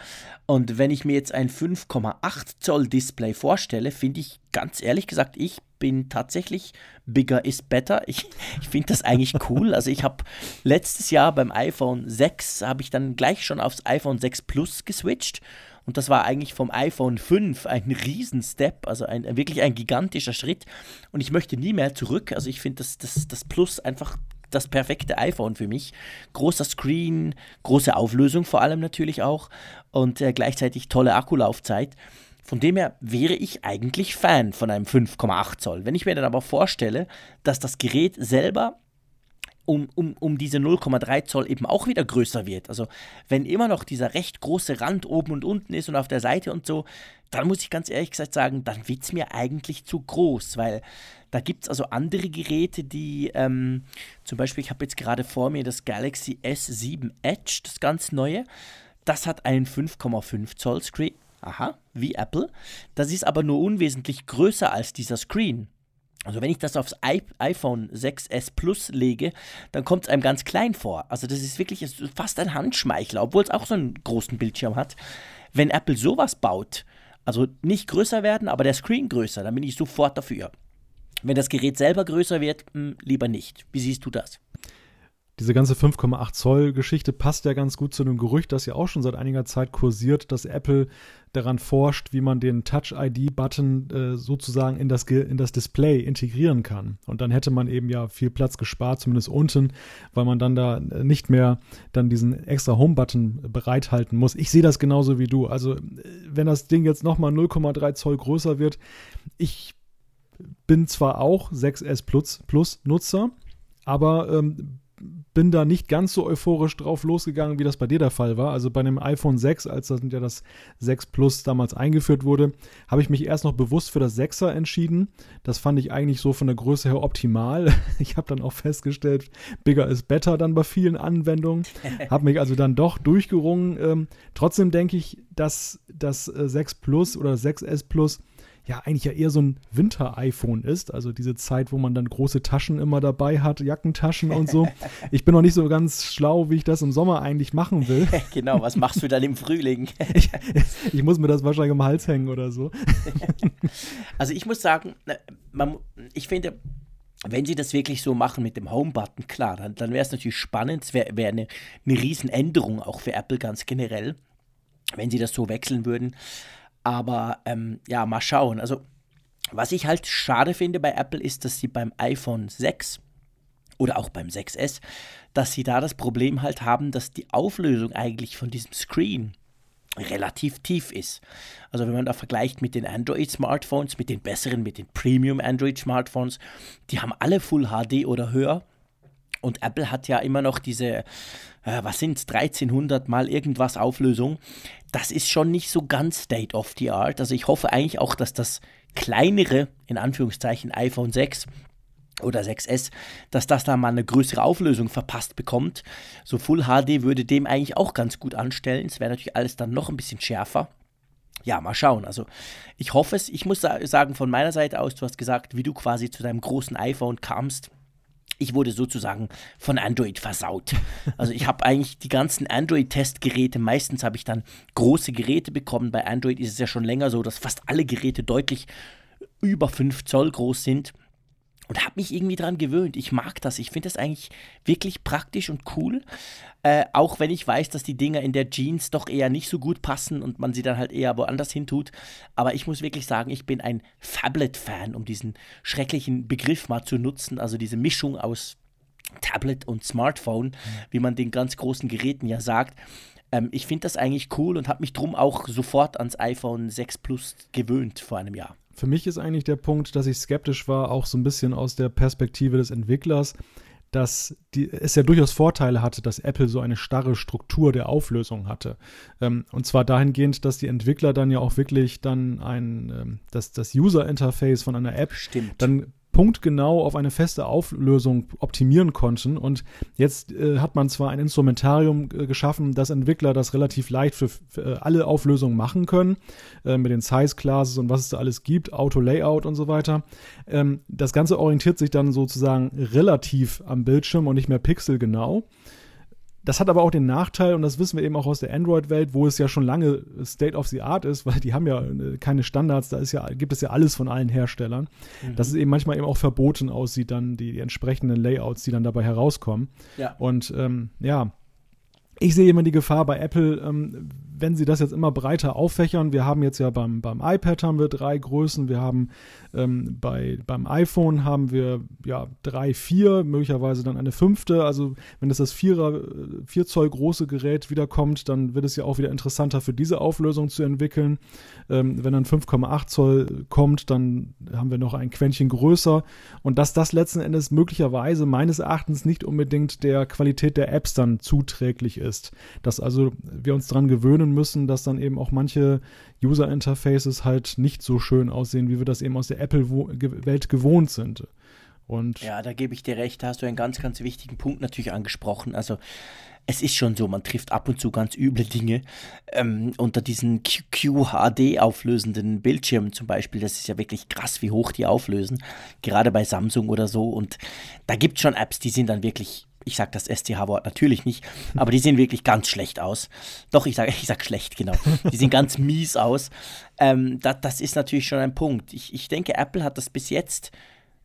Und wenn ich mir jetzt ein 5,8 Zoll Display vorstelle, finde ich ganz ehrlich gesagt, ich bin tatsächlich bigger is better. Ich, ich finde das eigentlich cool. Also ich habe letztes Jahr beim iPhone 6 habe ich dann gleich schon aufs iPhone 6 Plus geswitcht. Und das war eigentlich vom iPhone 5 ein Riesen-Step, also ein, wirklich ein gigantischer Schritt. Und ich möchte nie mehr zurück. Also ich finde das, das, das Plus einfach das perfekte iPhone für mich. Großer Screen, große Auflösung vor allem natürlich auch und äh, gleichzeitig tolle Akkulaufzeit. Von dem her wäre ich eigentlich Fan von einem 5,8 Zoll. Wenn ich mir dann aber vorstelle, dass das Gerät selber um, um, um diese 0,3 Zoll eben auch wieder größer wird. Also wenn immer noch dieser recht große Rand oben und unten ist und auf der Seite und so, dann muss ich ganz ehrlich gesagt sagen, dann wird es mir eigentlich zu groß, weil da gibt es also andere Geräte, die ähm, zum Beispiel, ich habe jetzt gerade vor mir das Galaxy S7 Edge, das ganz neue. Das hat einen 5,5 Zoll Screen Aha, wie Apple. Das ist aber nur unwesentlich größer als dieser Screen. Also wenn ich das aufs iPhone 6S Plus lege, dann kommt es einem ganz klein vor. Also das ist wirklich fast ein Handschmeichler, obwohl es auch so einen großen Bildschirm hat. Wenn Apple sowas baut, also nicht größer werden, aber der Screen größer, dann bin ich sofort dafür. Wenn das Gerät selber größer wird, mh, hm, lieber nicht. Wie siehst du das? Diese ganze 5,8 Zoll Geschichte passt ja ganz gut zu einem Gerücht, das ja auch schon seit einiger Zeit kursiert, dass Apple daran forscht, wie man den Touch-ID-Button äh, sozusagen in das, in das Display integrieren kann. Und dann hätte man eben ja viel Platz gespart, zumindest unten, weil man dann da nicht mehr dann diesen extra Home-Button bereithalten muss. Ich sehe das genauso wie du. Also wenn das Ding jetzt nochmal 0,3 Zoll größer wird, ich bin zwar auch 6S Plus, Plus Nutzer, aber ähm, bin da nicht ganz so euphorisch drauf losgegangen, wie das bei dir der Fall war. Also bei einem iPhone 6, als das ja das 6 Plus damals eingeführt wurde, habe ich mich erst noch bewusst für das 6er entschieden. Das fand ich eigentlich so von der Größe her optimal. *laughs* Ich habe dann auch festgestellt, bigger is better dann bei vielen Anwendungen. *laughs* Habe mich also dann doch durchgerungen. Ähm, trotzdem denke ich, dass das 6 äh, Plus oder 6S Plus ja eigentlich ja eher so ein Winter-iPhone ist. Also diese Zeit, wo man dann große Taschen immer dabei hat, Jackentaschen und so. *laughs* Ich bin noch nicht so ganz schlau, wie ich das im Sommer eigentlich machen will. *laughs* genau, was machst du dann im Frühling? *laughs* ich, ich, muss mir das wahrscheinlich am Hals hängen oder so. also ich muss sagen, man, ich finde, wenn sie das wirklich so machen mit dem Home-Button, klar, dann, dann wäre es natürlich spannend. Es wäre wär eine, eine Riesenänderung auch für Apple ganz generell, wenn sie das so wechseln würden. Aber ähm, ja, mal schauen. Also, was ich halt schade finde bei Apple ist, dass sie beim iPhone 6 oder auch beim 6S, dass sie da das Problem halt haben, dass die Auflösung eigentlich von diesem Screen relativ tief ist. Also wenn man da vergleicht mit den Android-Smartphones, mit den besseren, mit den Premium-Android-Smartphones, die haben alle Full HD oder höher. Und Apple hat ja immer noch diese, äh, was sind es, 1300 mal irgendwas Auflösung. Das ist schon nicht so ganz State of the Art. Also ich hoffe eigentlich auch, dass das kleinere, in Anführungszeichen, iPhone 6 oder 6S, dass das da mal eine größere Auflösung verpasst bekommt. So Full HD würde dem eigentlich auch ganz gut anstellen. Es wäre natürlich alles dann noch ein bisschen schärfer. Ja, mal schauen. Also ich hoffe es. Ich muss sagen, von meiner Seite aus, du hast gesagt, wie du quasi zu deinem großen iPhone kamst ich wurde sozusagen von Android versaut. Also ich habe eigentlich die ganzen Android-Testgeräte, meistens habe ich dann große Geräte bekommen. Bei Android ist es ja schon länger so, dass fast alle Geräte deutlich über 5 Zoll groß sind und habe mich irgendwie daran gewöhnt. Ich mag das. Ich finde das eigentlich wirklich praktisch und cool. Äh, auch wenn ich weiß, dass die Dinger in der Jeans doch eher nicht so gut passen und man sie dann halt eher woanders hin tut. Aber ich muss wirklich sagen, ich bin ein Phablet-Fan, um diesen schrecklichen Begriff mal zu nutzen. Also diese Mischung aus Tablet und Smartphone, wie man den ganz großen Geräten ja sagt. Ähm, ich finde das eigentlich cool und habe mich drum auch sofort ans iPhone 6 Plus gewöhnt vor einem Jahr. Für mich ist eigentlich der Punkt, dass ich skeptisch war, auch so ein bisschen aus der Perspektive des Entwicklers, dass die, es ja durchaus Vorteile hatte, dass Apple so eine starre Struktur der Auflösung hatte. Ähm, und zwar dahingehend, dass die Entwickler dann ja auch wirklich dann ein, ähm, das, das User-Interface von einer App Stimmt. dann punktgenau auf eine feste Auflösung optimieren konnten. Und jetzt äh, hat man zwar ein Instrumentarium äh, geschaffen, dass Entwickler das relativ leicht für, für äh, alle Auflösungen machen können, äh, mit den Size Classes und was es da alles gibt, Auto Layout und so weiter. Ähm, das Ganze orientiert sich dann sozusagen relativ am Bildschirm und nicht mehr pixelgenau. Das hat aber auch den Nachteil, und das wissen wir eben auch aus der Android-Welt, wo es ja schon lange State of the Art ist, weil die haben ja äh, keine Standards, da ist ja, gibt es ja alles von allen Herstellern, mhm. dass es eben manchmal eben auch verboten aussieht, dann die, die entsprechenden Layouts, die dann dabei herauskommen. Ja. Und ähm, ja, ich sehe immer die Gefahr bei Apple, ähm, wenn sie das jetzt immer breiter auffächern, wir haben jetzt ja beim, beim iPad haben wir drei Größen, wir haben ähm, bei, beim iPhone haben wir ja drei, vier, möglicherweise dann eine fünfte. Also wenn das das Vierer, vier Zoll große Gerät wiederkommt, dann wird es ja auch wieder interessanter für diese Auflösung zu entwickeln. Ähm, wenn dann 5,8 Zoll kommt, dann haben wir noch ein Quäntchen größer. Und dass das letzten Endes möglicherweise meines Erachtens nicht unbedingt der Qualität der Apps dann zuträglich ist. Dass also wir uns daran gewöhnen müssen, dass dann eben auch manche User-Interfaces halt nicht so schön aussehen, wie wir das eben aus der Apple-Welt gewohnt sind. Und ja, da gebe ich dir recht, da hast du einen ganz, ganz wichtigen Punkt natürlich angesprochen. Also es ist schon so, man trifft ab und zu ganz üble Dinge. Ähm, unter diesen QHD auflösenden Bildschirmen zum Beispiel, das ist ja wirklich krass, wie hoch die auflösen. Gerade bei Samsung oder so. Und da gibt es schon Apps, die sind dann wirklich ich sage das STH-Wort natürlich nicht, aber die sehen wirklich ganz schlecht aus. Doch, ich sage *laughs* ich sag schlecht, genau. Die sehen ganz mies aus. Ähm, das, das ist natürlich schon ein Punkt. Ich, ich denke, Apple hat das bis jetzt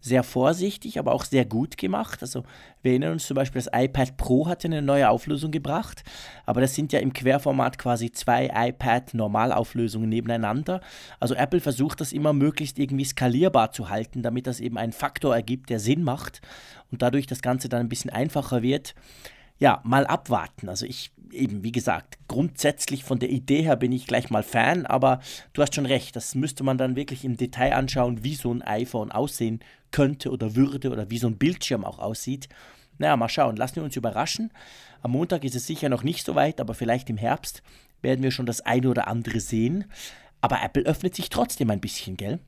sehr vorsichtig, aber auch sehr gut gemacht. Also wir erinnern uns zum Beispiel, das iPad Pro hat ja eine neue Auflösung gebracht, aber das sind ja im Querformat quasi zwei iPad-Normalauflösungen nebeneinander. Also Apple versucht das immer möglichst irgendwie skalierbar zu halten, damit das eben einen Faktor ergibt, der Sinn macht und dadurch das Ganze dann ein bisschen einfacher wird. Ja, mal abwarten. Also ich eben, wie gesagt, grundsätzlich von der Idee her bin ich gleich mal Fan, aber du hast schon recht, das müsste man dann wirklich im Detail anschauen, wie so ein iPhone aussehen könnte oder würde oder wie so ein Bildschirm auch aussieht. Naja, mal schauen, lassen wir uns überraschen. Am Montag ist es sicher noch nicht so weit, aber vielleicht im Herbst werden wir schon das eine oder andere sehen. Aber Apple öffnet sich trotzdem ein bisschen, gell?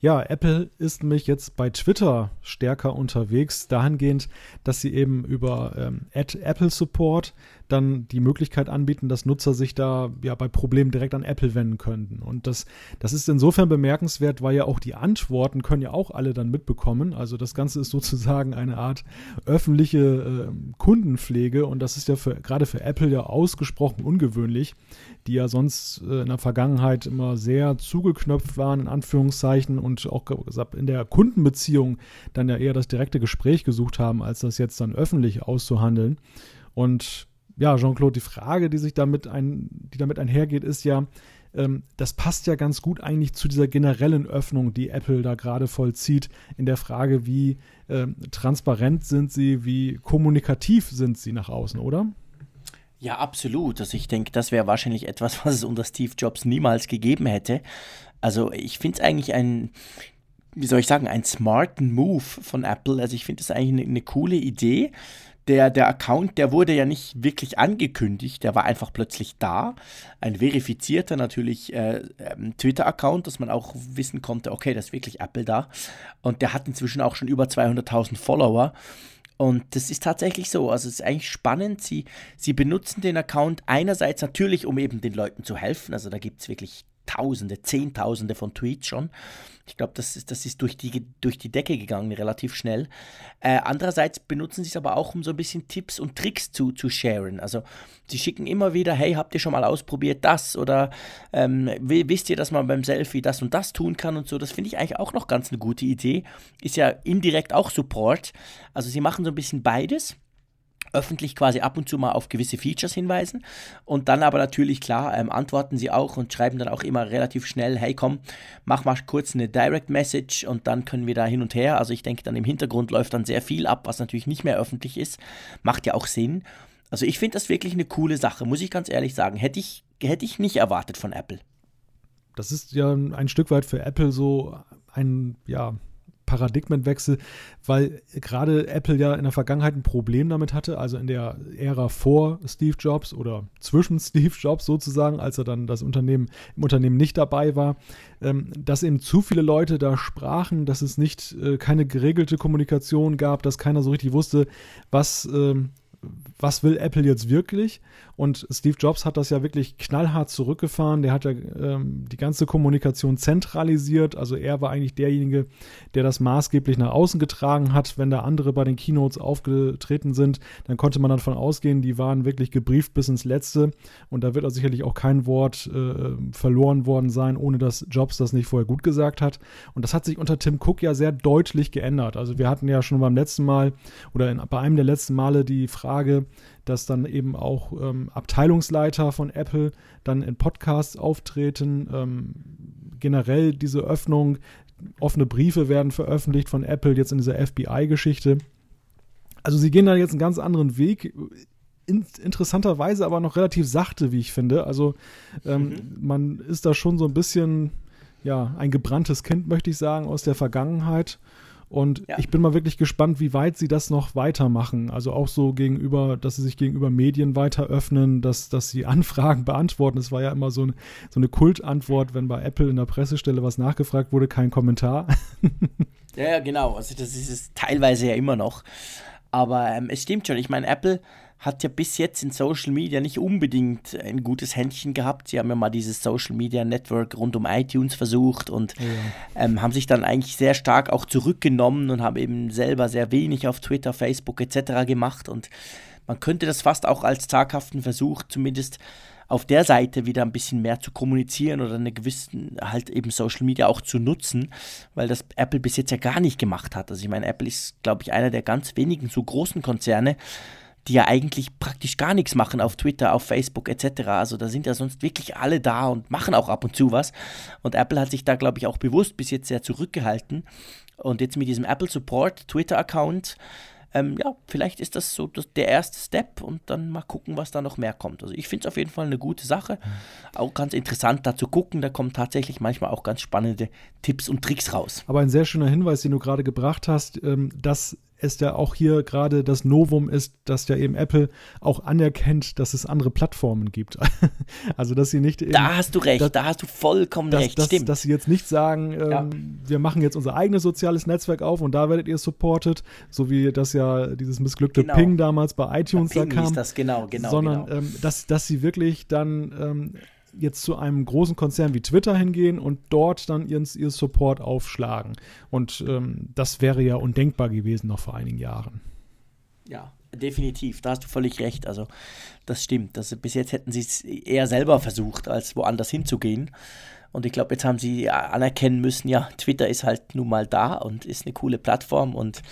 Ja, Apple ist nämlich jetzt bei Twitter stärker unterwegs, dahingehend, dass sie eben über ähm, Apple Support dann die Möglichkeit anbieten, dass Nutzer sich da ja bei Problemen direkt an Apple wenden könnten. Und das, das ist insofern bemerkenswert, weil ja auch die Antworten können ja auch alle dann mitbekommen. Also das Ganze ist *laughs* sozusagen eine Art öffentliche äh, Kundenpflege und das ist ja für, gerade für Apple ja ausgesprochen ungewöhnlich, die ja sonst äh, in der Vergangenheit immer sehr zugeknöpft waren, in Anführungszeichen, und auch in der Kundenbeziehung dann ja eher das direkte Gespräch gesucht haben, als das jetzt dann öffentlich auszuhandeln. Und ja, Jean-Claude, die Frage, die sich damit ein, die damit einhergeht, ist ja, ähm, das passt ja ganz gut eigentlich zu dieser generellen Öffnung, die Apple da gerade vollzieht, in der Frage, wie ähm, transparent sind sie, wie kommunikativ sind sie nach außen, oder? Ja, absolut. Also ich denke, das wäre wahrscheinlich etwas, was es unter Steve Jobs niemals gegeben hätte. Also ich finde es eigentlich ein, wie soll ich sagen, ein smarten Move von Apple. Also ich finde es eigentlich eine, eine coole Idee der, der Account, der wurde ja nicht wirklich angekündigt, der war einfach plötzlich da. Ein verifizierter natürlich äh, ähm, Twitter-Account, dass man auch wissen konnte, okay, das ist wirklich Apple da. Und der hat inzwischen auch schon über 200.000 Follower. Und das ist tatsächlich so. Also es ist eigentlich spannend. Sie, sie benutzen den Account einerseits natürlich, um eben den Leuten zu helfen. Also da gibt es wirklich Tausende, Zehntausende von Tweets schon. Ich glaube, das ist, das ist durch, die, durch die Decke gegangen, relativ schnell. Äh, andererseits benutzen sie es aber auch, um so ein bisschen Tipps und Tricks zu, zu sharen. Also sie schicken immer wieder, hey, habt ihr schon mal ausprobiert das? Oder ähm, wisst ihr, dass man beim Selfie das und das tun kann und so? Das finde ich eigentlich auch noch ganz eine gute Idee. Ist ja indirekt auch Support. Also sie machen so ein bisschen beides öffentlich quasi ab und zu mal auf gewisse Features hinweisen und dann aber natürlich klar ähm, antworten sie auch und schreiben dann auch immer relativ schnell, hey komm, mach mal kurz eine Direct Message und dann können wir da hin und her. Also ich denke dann im Hintergrund läuft dann sehr viel ab, was natürlich nicht mehr öffentlich ist. Macht ja auch Sinn. Also ich finde das wirklich eine coole Sache, muss ich ganz ehrlich sagen. Hätte ich, hätte ich nicht erwartet von Apple. Das ist ja ein Stück weit für Apple so ein, ja, Paradigmenwechsel, weil gerade Apple ja in der Vergangenheit ein Problem damit hatte, also in der Ära vor Steve Jobs oder zwischen *laughs* Steve Jobs sozusagen, als er dann das Unternehmen im Unternehmen nicht dabei war, ähm, dass eben zu viele Leute da sprachen, dass es nicht äh, keine geregelte Kommunikation gab, dass keiner so richtig wusste, was ähm, was will Apple jetzt wirklich? Und Steve Jobs hat das ja wirklich knallhart zurückgefahren. Der hat ja ähm, die ganze Kommunikation zentralisiert. Also er war eigentlich derjenige, der das maßgeblich nach außen getragen hat. Wenn da andere bei den Keynotes aufgetreten sind, dann konnte man davon ausgehen, die waren wirklich gebrieft bis ins Letzte. Und da wird auch sicherlich auch kein Wort äh, verloren worden sein, ohne dass Jobs das nicht vorher gut gesagt hat. Und das hat sich unter Tim Cook ja sehr deutlich geändert. Also wir hatten ja schon beim letzten Mal oder in, bei einem der letzten Male die Frage, dass dann eben auch ähm, Abteilungsleiter von Apple dann in Podcasts auftreten. Ähm, generell diese Öffnung, offene Briefe werden veröffentlicht von Apple jetzt in dieser FBI-Geschichte. Also sie gehen da jetzt einen ganz anderen Weg. In, interessanterweise aber noch relativ sachte, wie ich finde. Also ähm, mhm. man ist da schon so ein bisschen, ja, ein gebranntes Kind, möchte ich sagen, aus der Vergangenheit. Und ja. ich bin mal wirklich gespannt, wie weit sie das noch weitermachen. Also auch so gegenüber, dass sie sich gegenüber Medien weiter öffnen, dass, dass sie *laughs* Anfragen beantworten. Es war ja immer so, ein, so eine Kultantwort, wenn bei Apple in der Pressestelle was nachgefragt wurde, kein Kommentar. Ja, ja, genau. Also das ist es teilweise ja immer noch. Aber ähm, es stimmt schon. Ich meine, Apple hat ja bis jetzt in Social Media nicht unbedingt ein gutes Händchen gehabt. Sie haben ja mal dieses Social Media Network rund um iTunes versucht und ja. ähm, haben sich dann eigentlich sehr stark auch zurückgenommen und haben eben selber sehr wenig auf Twitter, Facebook etc. gemacht. Und man könnte das fast auch als zaghaften Versuch zumindest auf der Seite wieder ein bisschen mehr zu kommunizieren oder eine gewisse halt eben Social Media auch zu nutzen, weil das Apple bis jetzt ja gar nicht gemacht hat. Also ich meine, Apple ist, glaube ich, einer der ganz wenigen so großen Konzerne, die ja eigentlich praktisch gar nichts machen auf Twitter, auf Facebook etc. Also da sind ja sonst wirklich alle da und machen auch ab und zu was. Und Apple hat sich da, glaube ich, auch bewusst bis jetzt sehr zurückgehalten. Und jetzt mit diesem Apple Support Twitter-Account ähm, ja, vielleicht ist das so das, der erste Step und dann mal gucken, was da noch mehr kommt. Also ich finde es auf jeden Fall eine gute Sache. Auch ganz interessant da zu gucken. Da kommen tatsächlich manchmal auch ganz spannende Tipps und Tricks raus. Aber ein sehr schöner Hinweis, den du gerade gebracht hast, ähm, dass es ja auch hier gerade das Novum ist, dass ja eben Apple auch anerkennt, dass es andere Plattformen gibt. *laughs* also, dass sie nicht. Eben, da hast du recht, dass, da hast du vollkommen dass, recht, dass, stimmt. Dass sie jetzt nicht sagen, ähm, ja. wir machen jetzt unser eigenes soziales Netzwerk auf und da werdet ihr supported, so wie das ja dieses missglückte genau. Ping damals bei iTunes bei da kam. das, genau, genau. Sondern, genau. Ähm, dass, dass sie wirklich dann ähm, jetzt zu einem großen Konzern wie Twitter hingehen und dort dann ihren, ihr Support aufschlagen. Und ähm, das wäre ja undenkbar gewesen noch vor einigen Jahren. Ja, definitiv. Da hast du völlig recht. Also das stimmt. Das, bis jetzt hätten sie es eher selber versucht, als woanders hinzugehen. Und ich glaube, jetzt haben sie anerkennen müssen, ja, Twitter ist halt nun mal da und ist eine coole Plattform und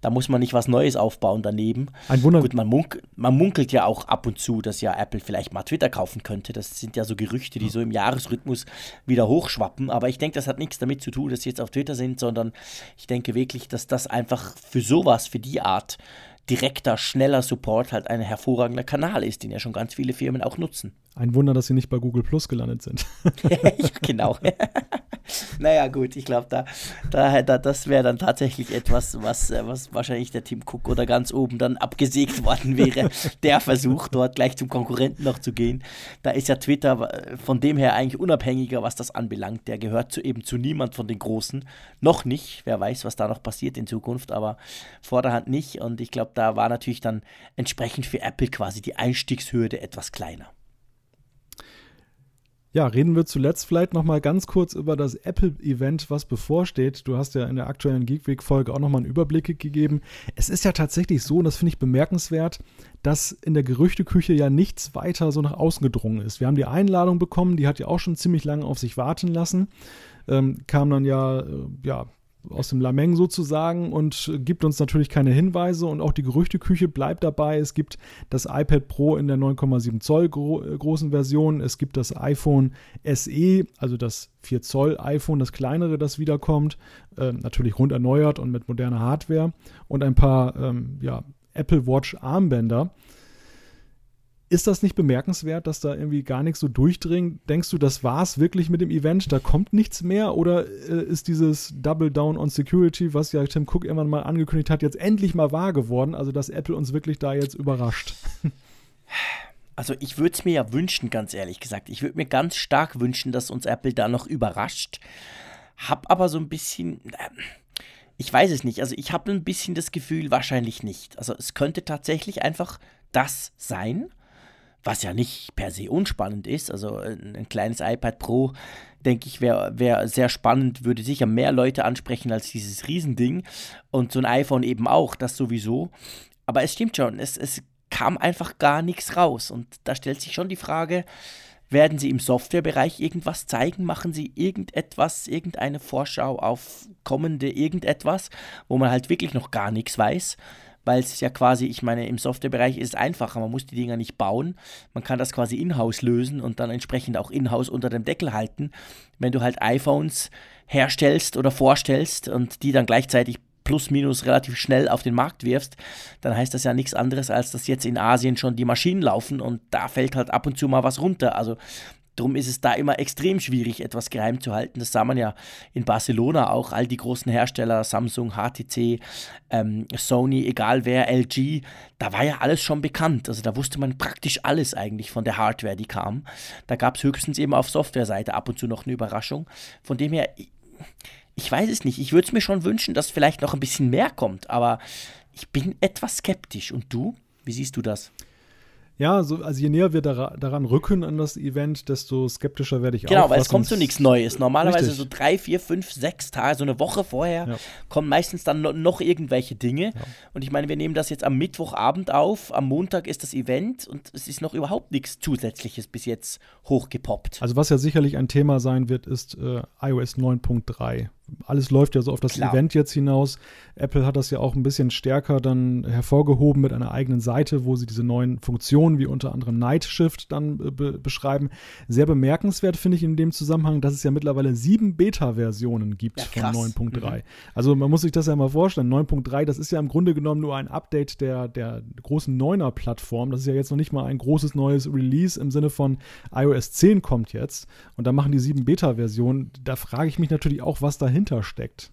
da muss man nicht was Neues aufbauen daneben. Ein Wunder. Gut, man, munk man munkelt ja auch ab und zu, dass ja Apple vielleicht mal Twitter kaufen könnte. Das sind ja so Gerüchte, die so im Jahresrhythmus wieder hochschwappen. Aber ich denke, das hat nichts damit zu tun, dass sie jetzt auf Twitter sind, sondern ich denke wirklich, dass das einfach für sowas, für die Art direkter, schneller Support halt ein hervorragender Kanal ist, den ja schon ganz viele Firmen auch nutzen. *laughs* Ein Wunder, dass sie nicht bei Google Plus gelandet sind. *laughs* ja, genau. *laughs* naja, gut, ich glaube, da, da, da, das wäre dann tatsächlich etwas, was, äh, was wahrscheinlich der Tim Cook oder ganz oben dann abgesägt worden wäre. der Versuch, dort gleich zum Konkurrenten noch zu gehen. Da ist ja Twitter äh, von dem her eigentlich unabhängiger, was das anbelangt. Der gehört zu, eben zu niemand von den Großen. Noch nicht. Wer weiß, was da noch passiert in Zukunft, aber vorderhand nicht. Und ich glaube, da war natürlich dann entsprechend für Apple quasi die Einstiegshürde etwas kleiner. Ja, reden wir zuletzt vielleicht noch mal ganz kurz über das Apple-Event, was bevorsteht. Du hast ja in der aktuellen Geek Week-Folge auch noch mal einen Überblick gegeben. Es ist ja tatsächlich so, und das finde ich bemerkenswert, dass in der Gerüchteküche ja nichts weiter so nach außen gedrungen ist. Wir haben die Einladung bekommen, die hat ja auch schon ziemlich lange auf sich warten lassen. Ähm, kam dann ja, äh, ja aus dem Lameng sozusagen und gibt uns natürlich keine Hinweise und auch die Gerüchteküche bleibt dabei. Es gibt das iPad Pro in der 9,7 Zoll gro äh, großen Version. Es gibt das iPhone SE, also das 4 Zoll iPhone, das kleinere, das wiederkommt. Äh, natürlich rund erneuert und mit moderner Hardware und ein paar ähm, ja, Apple Watch Armbänder. Ist das nicht bemerkenswert, dass da irgendwie gar nichts so durchdringt? Denkst du, das war es wirklich mit dem Event? Da kommt nichts mehr? Oder äh, ist dieses Double Down on Security, was ja Tim Cook irgendwann mal angekündigt hat, jetzt endlich mal wahr geworden? Also, dass Apple uns wirklich da jetzt überrascht? *laughs* Also, ich würde es mir ja wünschen, ganz ehrlich gesagt. Ich würde mir ganz stark wünschen, dass uns Apple da noch überrascht. Hab aber so ein bisschen. Äh, ich weiß es nicht. Also, ich habe ein bisschen das Gefühl, wahrscheinlich nicht. Also, es könnte tatsächlich einfach das sein was ja nicht per se unspannend ist. Also ein, ein kleines iPad Pro, denke ich, wäre wär sehr spannend, würde sicher mehr Leute ansprechen als dieses Riesending. Und so ein iPhone eben auch, das sowieso. Aber es stimmt schon, es, es kam einfach gar nichts raus. Und da stellt sich schon die Frage, werden Sie im Softwarebereich irgendwas zeigen? Machen Sie irgendetwas, irgendeine Vorschau auf kommende irgendetwas, wo man halt wirklich noch gar nichts weiß? Weil es ja quasi, ich meine, im Softwarebereich ist es einfacher, man muss die Dinger nicht bauen, man kann das quasi in-house lösen und dann entsprechend auch in-house unter dem Deckel halten. Wenn du halt iPhones herstellst oder vorstellst und die dann gleichzeitig plus minus relativ schnell auf den Markt wirfst, dann heißt das ja nichts anderes, als dass jetzt in Asien schon die Maschinen laufen und da fällt halt ab und zu mal was runter. Also Darum ist es da immer extrem schwierig, etwas geheim zu halten. Das sah man ja in Barcelona auch. All die großen Hersteller, Samsung, HTC, ähm, Sony, egal wer, LG, da war ja alles schon bekannt. Also da wusste man praktisch alles eigentlich von der Hardware, die kam. Da gab es höchstens eben auf Softwareseite ab und zu noch eine Überraschung. Von dem her, ich weiß es nicht. Ich würde es mir schon wünschen, dass vielleicht noch ein bisschen mehr kommt, aber ich bin etwas skeptisch. Und du? Wie siehst du das? Ja, so, also je näher wir da, daran rücken an das Event, desto skeptischer werde ich genau, auch. Genau, weil es kommt so nichts Neues. Normalerweise Richtig. so drei, vier, fünf, sechs Tage, so eine Woche vorher, Ja. kommen meistens dann no noch irgendwelche Dinge. Und ich meine, wir nehmen das jetzt am Mittwochabend auf, am Montag ist das Event und es ist noch überhaupt nichts Zusätzliches bis jetzt hochgepoppt. Also was ja sicherlich ein Thema sein wird, ist äh, iOS 9.3. Alles läuft ja so auf das Klar. Event jetzt hinaus. Apple hat das ja auch ein bisschen stärker dann hervorgehoben mit einer eigenen Seite, wo sie diese neuen Funktionen wie unter anderem Night Shift dann äh, be beschreiben. Sehr bemerkenswert finde ich in dem Zusammenhang, dass es ja mittlerweile sieben Beta-Versionen gibt Ja, von krass. 9.3. Also man muss sich das ja mal vorstellen. 9.3, das ist ja im Grunde genommen nur ein Update der, der großen 9er-Plattform. Das ist ja jetzt noch nicht mal ein großes neues Release im Sinne von iOS 10 kommt jetzt. Und da machen die sieben Beta-Versionen. Da frage ich mich natürlich auch, was dahinter steckt.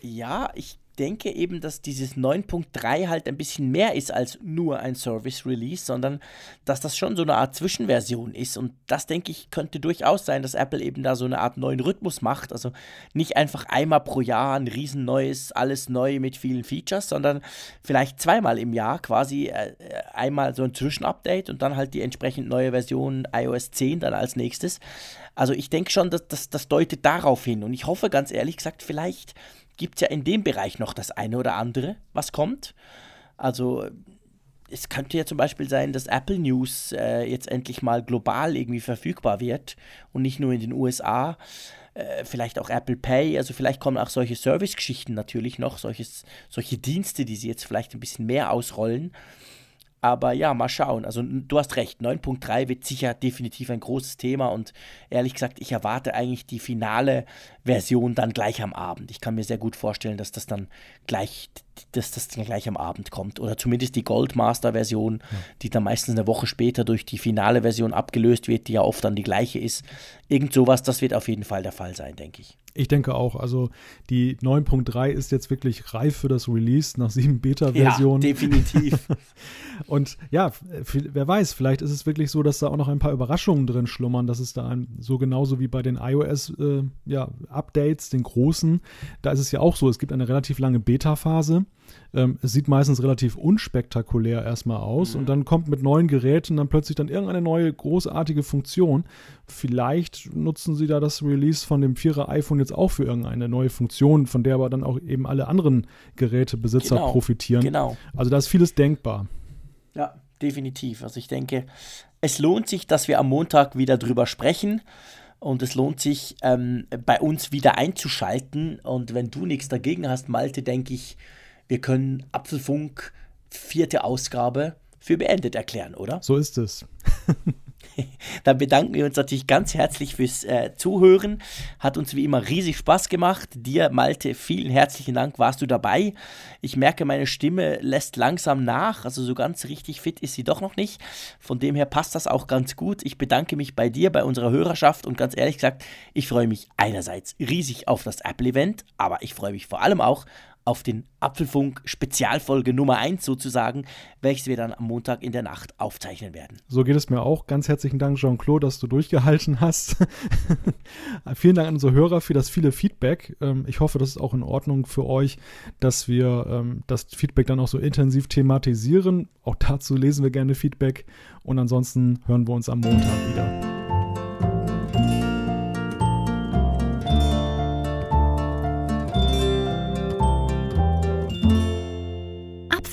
Ja, ich denke eben, dass dieses 9.3 halt ein bisschen mehr ist als nur ein Service Release, sondern dass das schon so eine Art Zwischenversion ist. Und das, denke ich, könnte durchaus sein, dass Apple eben da so eine Art neuen Rhythmus macht. Also nicht einfach einmal pro Jahr ein riesen neues, alles neu mit vielen Features, sondern vielleicht zweimal im Jahr quasi äh, äh, einmal so ein Zwischenupdate und dann halt die entsprechend neue Version iOS 10 dann als nächstes. Also ich denke schon, dass das, das deutet darauf hin. Und ich hoffe ganz ehrlich gesagt, vielleicht gibt es ja in dem Bereich noch das eine oder andere, was kommt. Also es könnte ja zum Beispiel sein, dass Apple News äh, jetzt endlich mal global irgendwie verfügbar wird und nicht nur in den USA. Äh, vielleicht auch Apple Pay, also vielleicht kommen auch solche Service-Geschichten natürlich noch, solches, solche Dienste, die sie jetzt vielleicht ein bisschen mehr ausrollen. Aber ja, mal schauen. Also du hast recht, 9.3 wird sicher definitiv ein großes Thema und ehrlich gesagt, ich erwarte eigentlich die finale Version dann gleich am Abend. Ich kann mir sehr gut vorstellen, dass das dann gleich, dass das dann gleich am Abend kommt. Oder zumindest die Goldmaster-Version, die dann meistens eine Woche später durch die finale Version abgelöst wird, die ja oft dann die gleiche ist. Irgend sowas, das wird auf jeden Fall der Fall sein, denke ich. Ich denke auch, also die 9.3 ist jetzt wirklich reif für das Release nach sieben Ja, Beta-Versionen. definitiv. *laughs* Und ja, wer weiß, vielleicht ist es wirklich so, dass da auch noch ein paar Überraschungen drin schlummern, dass es da ein, so genauso wie bei den iOS äh, ja, Updates, den großen, da ist es ja auch so, es gibt eine relativ lange Beta-Phase. Ähm, es sieht meistens relativ unspektakulär erstmal aus und dann kommt mit neuen Geräten dann plötzlich dann irgendeine neue großartige Funktion. Vielleicht nutzen sie da das Release von dem 4er iPhone jetzt auch für irgendeine neue Funktion, von der aber dann auch eben alle anderen Gerätebesitzer Genau, profitieren. genau. Also da ist vieles denkbar. Ja, definitiv. Also ich denke, es lohnt sich, dass wir am Montag wieder drüber sprechen. Und es lohnt sich, ähm, bei uns wieder einzuschalten. Und wenn du nichts dagegen hast, Malte, denke ich, wir können Apfelfunk vierte Ausgabe für beendet erklären, oder? So ist es. *laughs* Dann bedanken wir uns natürlich ganz herzlich fürs äh, Zuhören. Hat uns wie immer riesig Spaß gemacht. Dir, Malte, vielen herzlichen Dank, warst du dabei. Ich merke, meine Stimme lässt langsam nach. Also so ganz richtig fit ist sie doch noch nicht. Von dem her passt das auch ganz gut. Ich bedanke mich bei dir, bei unserer Hörerschaft und ganz ehrlich gesagt, ich freue mich einerseits riesig auf das Apple-Event, aber ich freue mich vor allem auch auf den Apfelfunk Spezialfolge Nummer 1 sozusagen, welches wir dann am Montag in der Nacht aufzeichnen werden. So geht es mir auch. Ganz herzlichen Dank, Jean-Claude, dass du durchgehalten hast. *laughs* Vielen Dank an unsere Hörer für das viele Feedback. Ähm, ich hoffe, das ist auch in Ordnung für euch, dass wir ähm, das Feedback dann auch so intensiv thematisieren. Auch dazu lesen wir gerne Feedback. Und ansonsten hören wir uns am Montag wieder.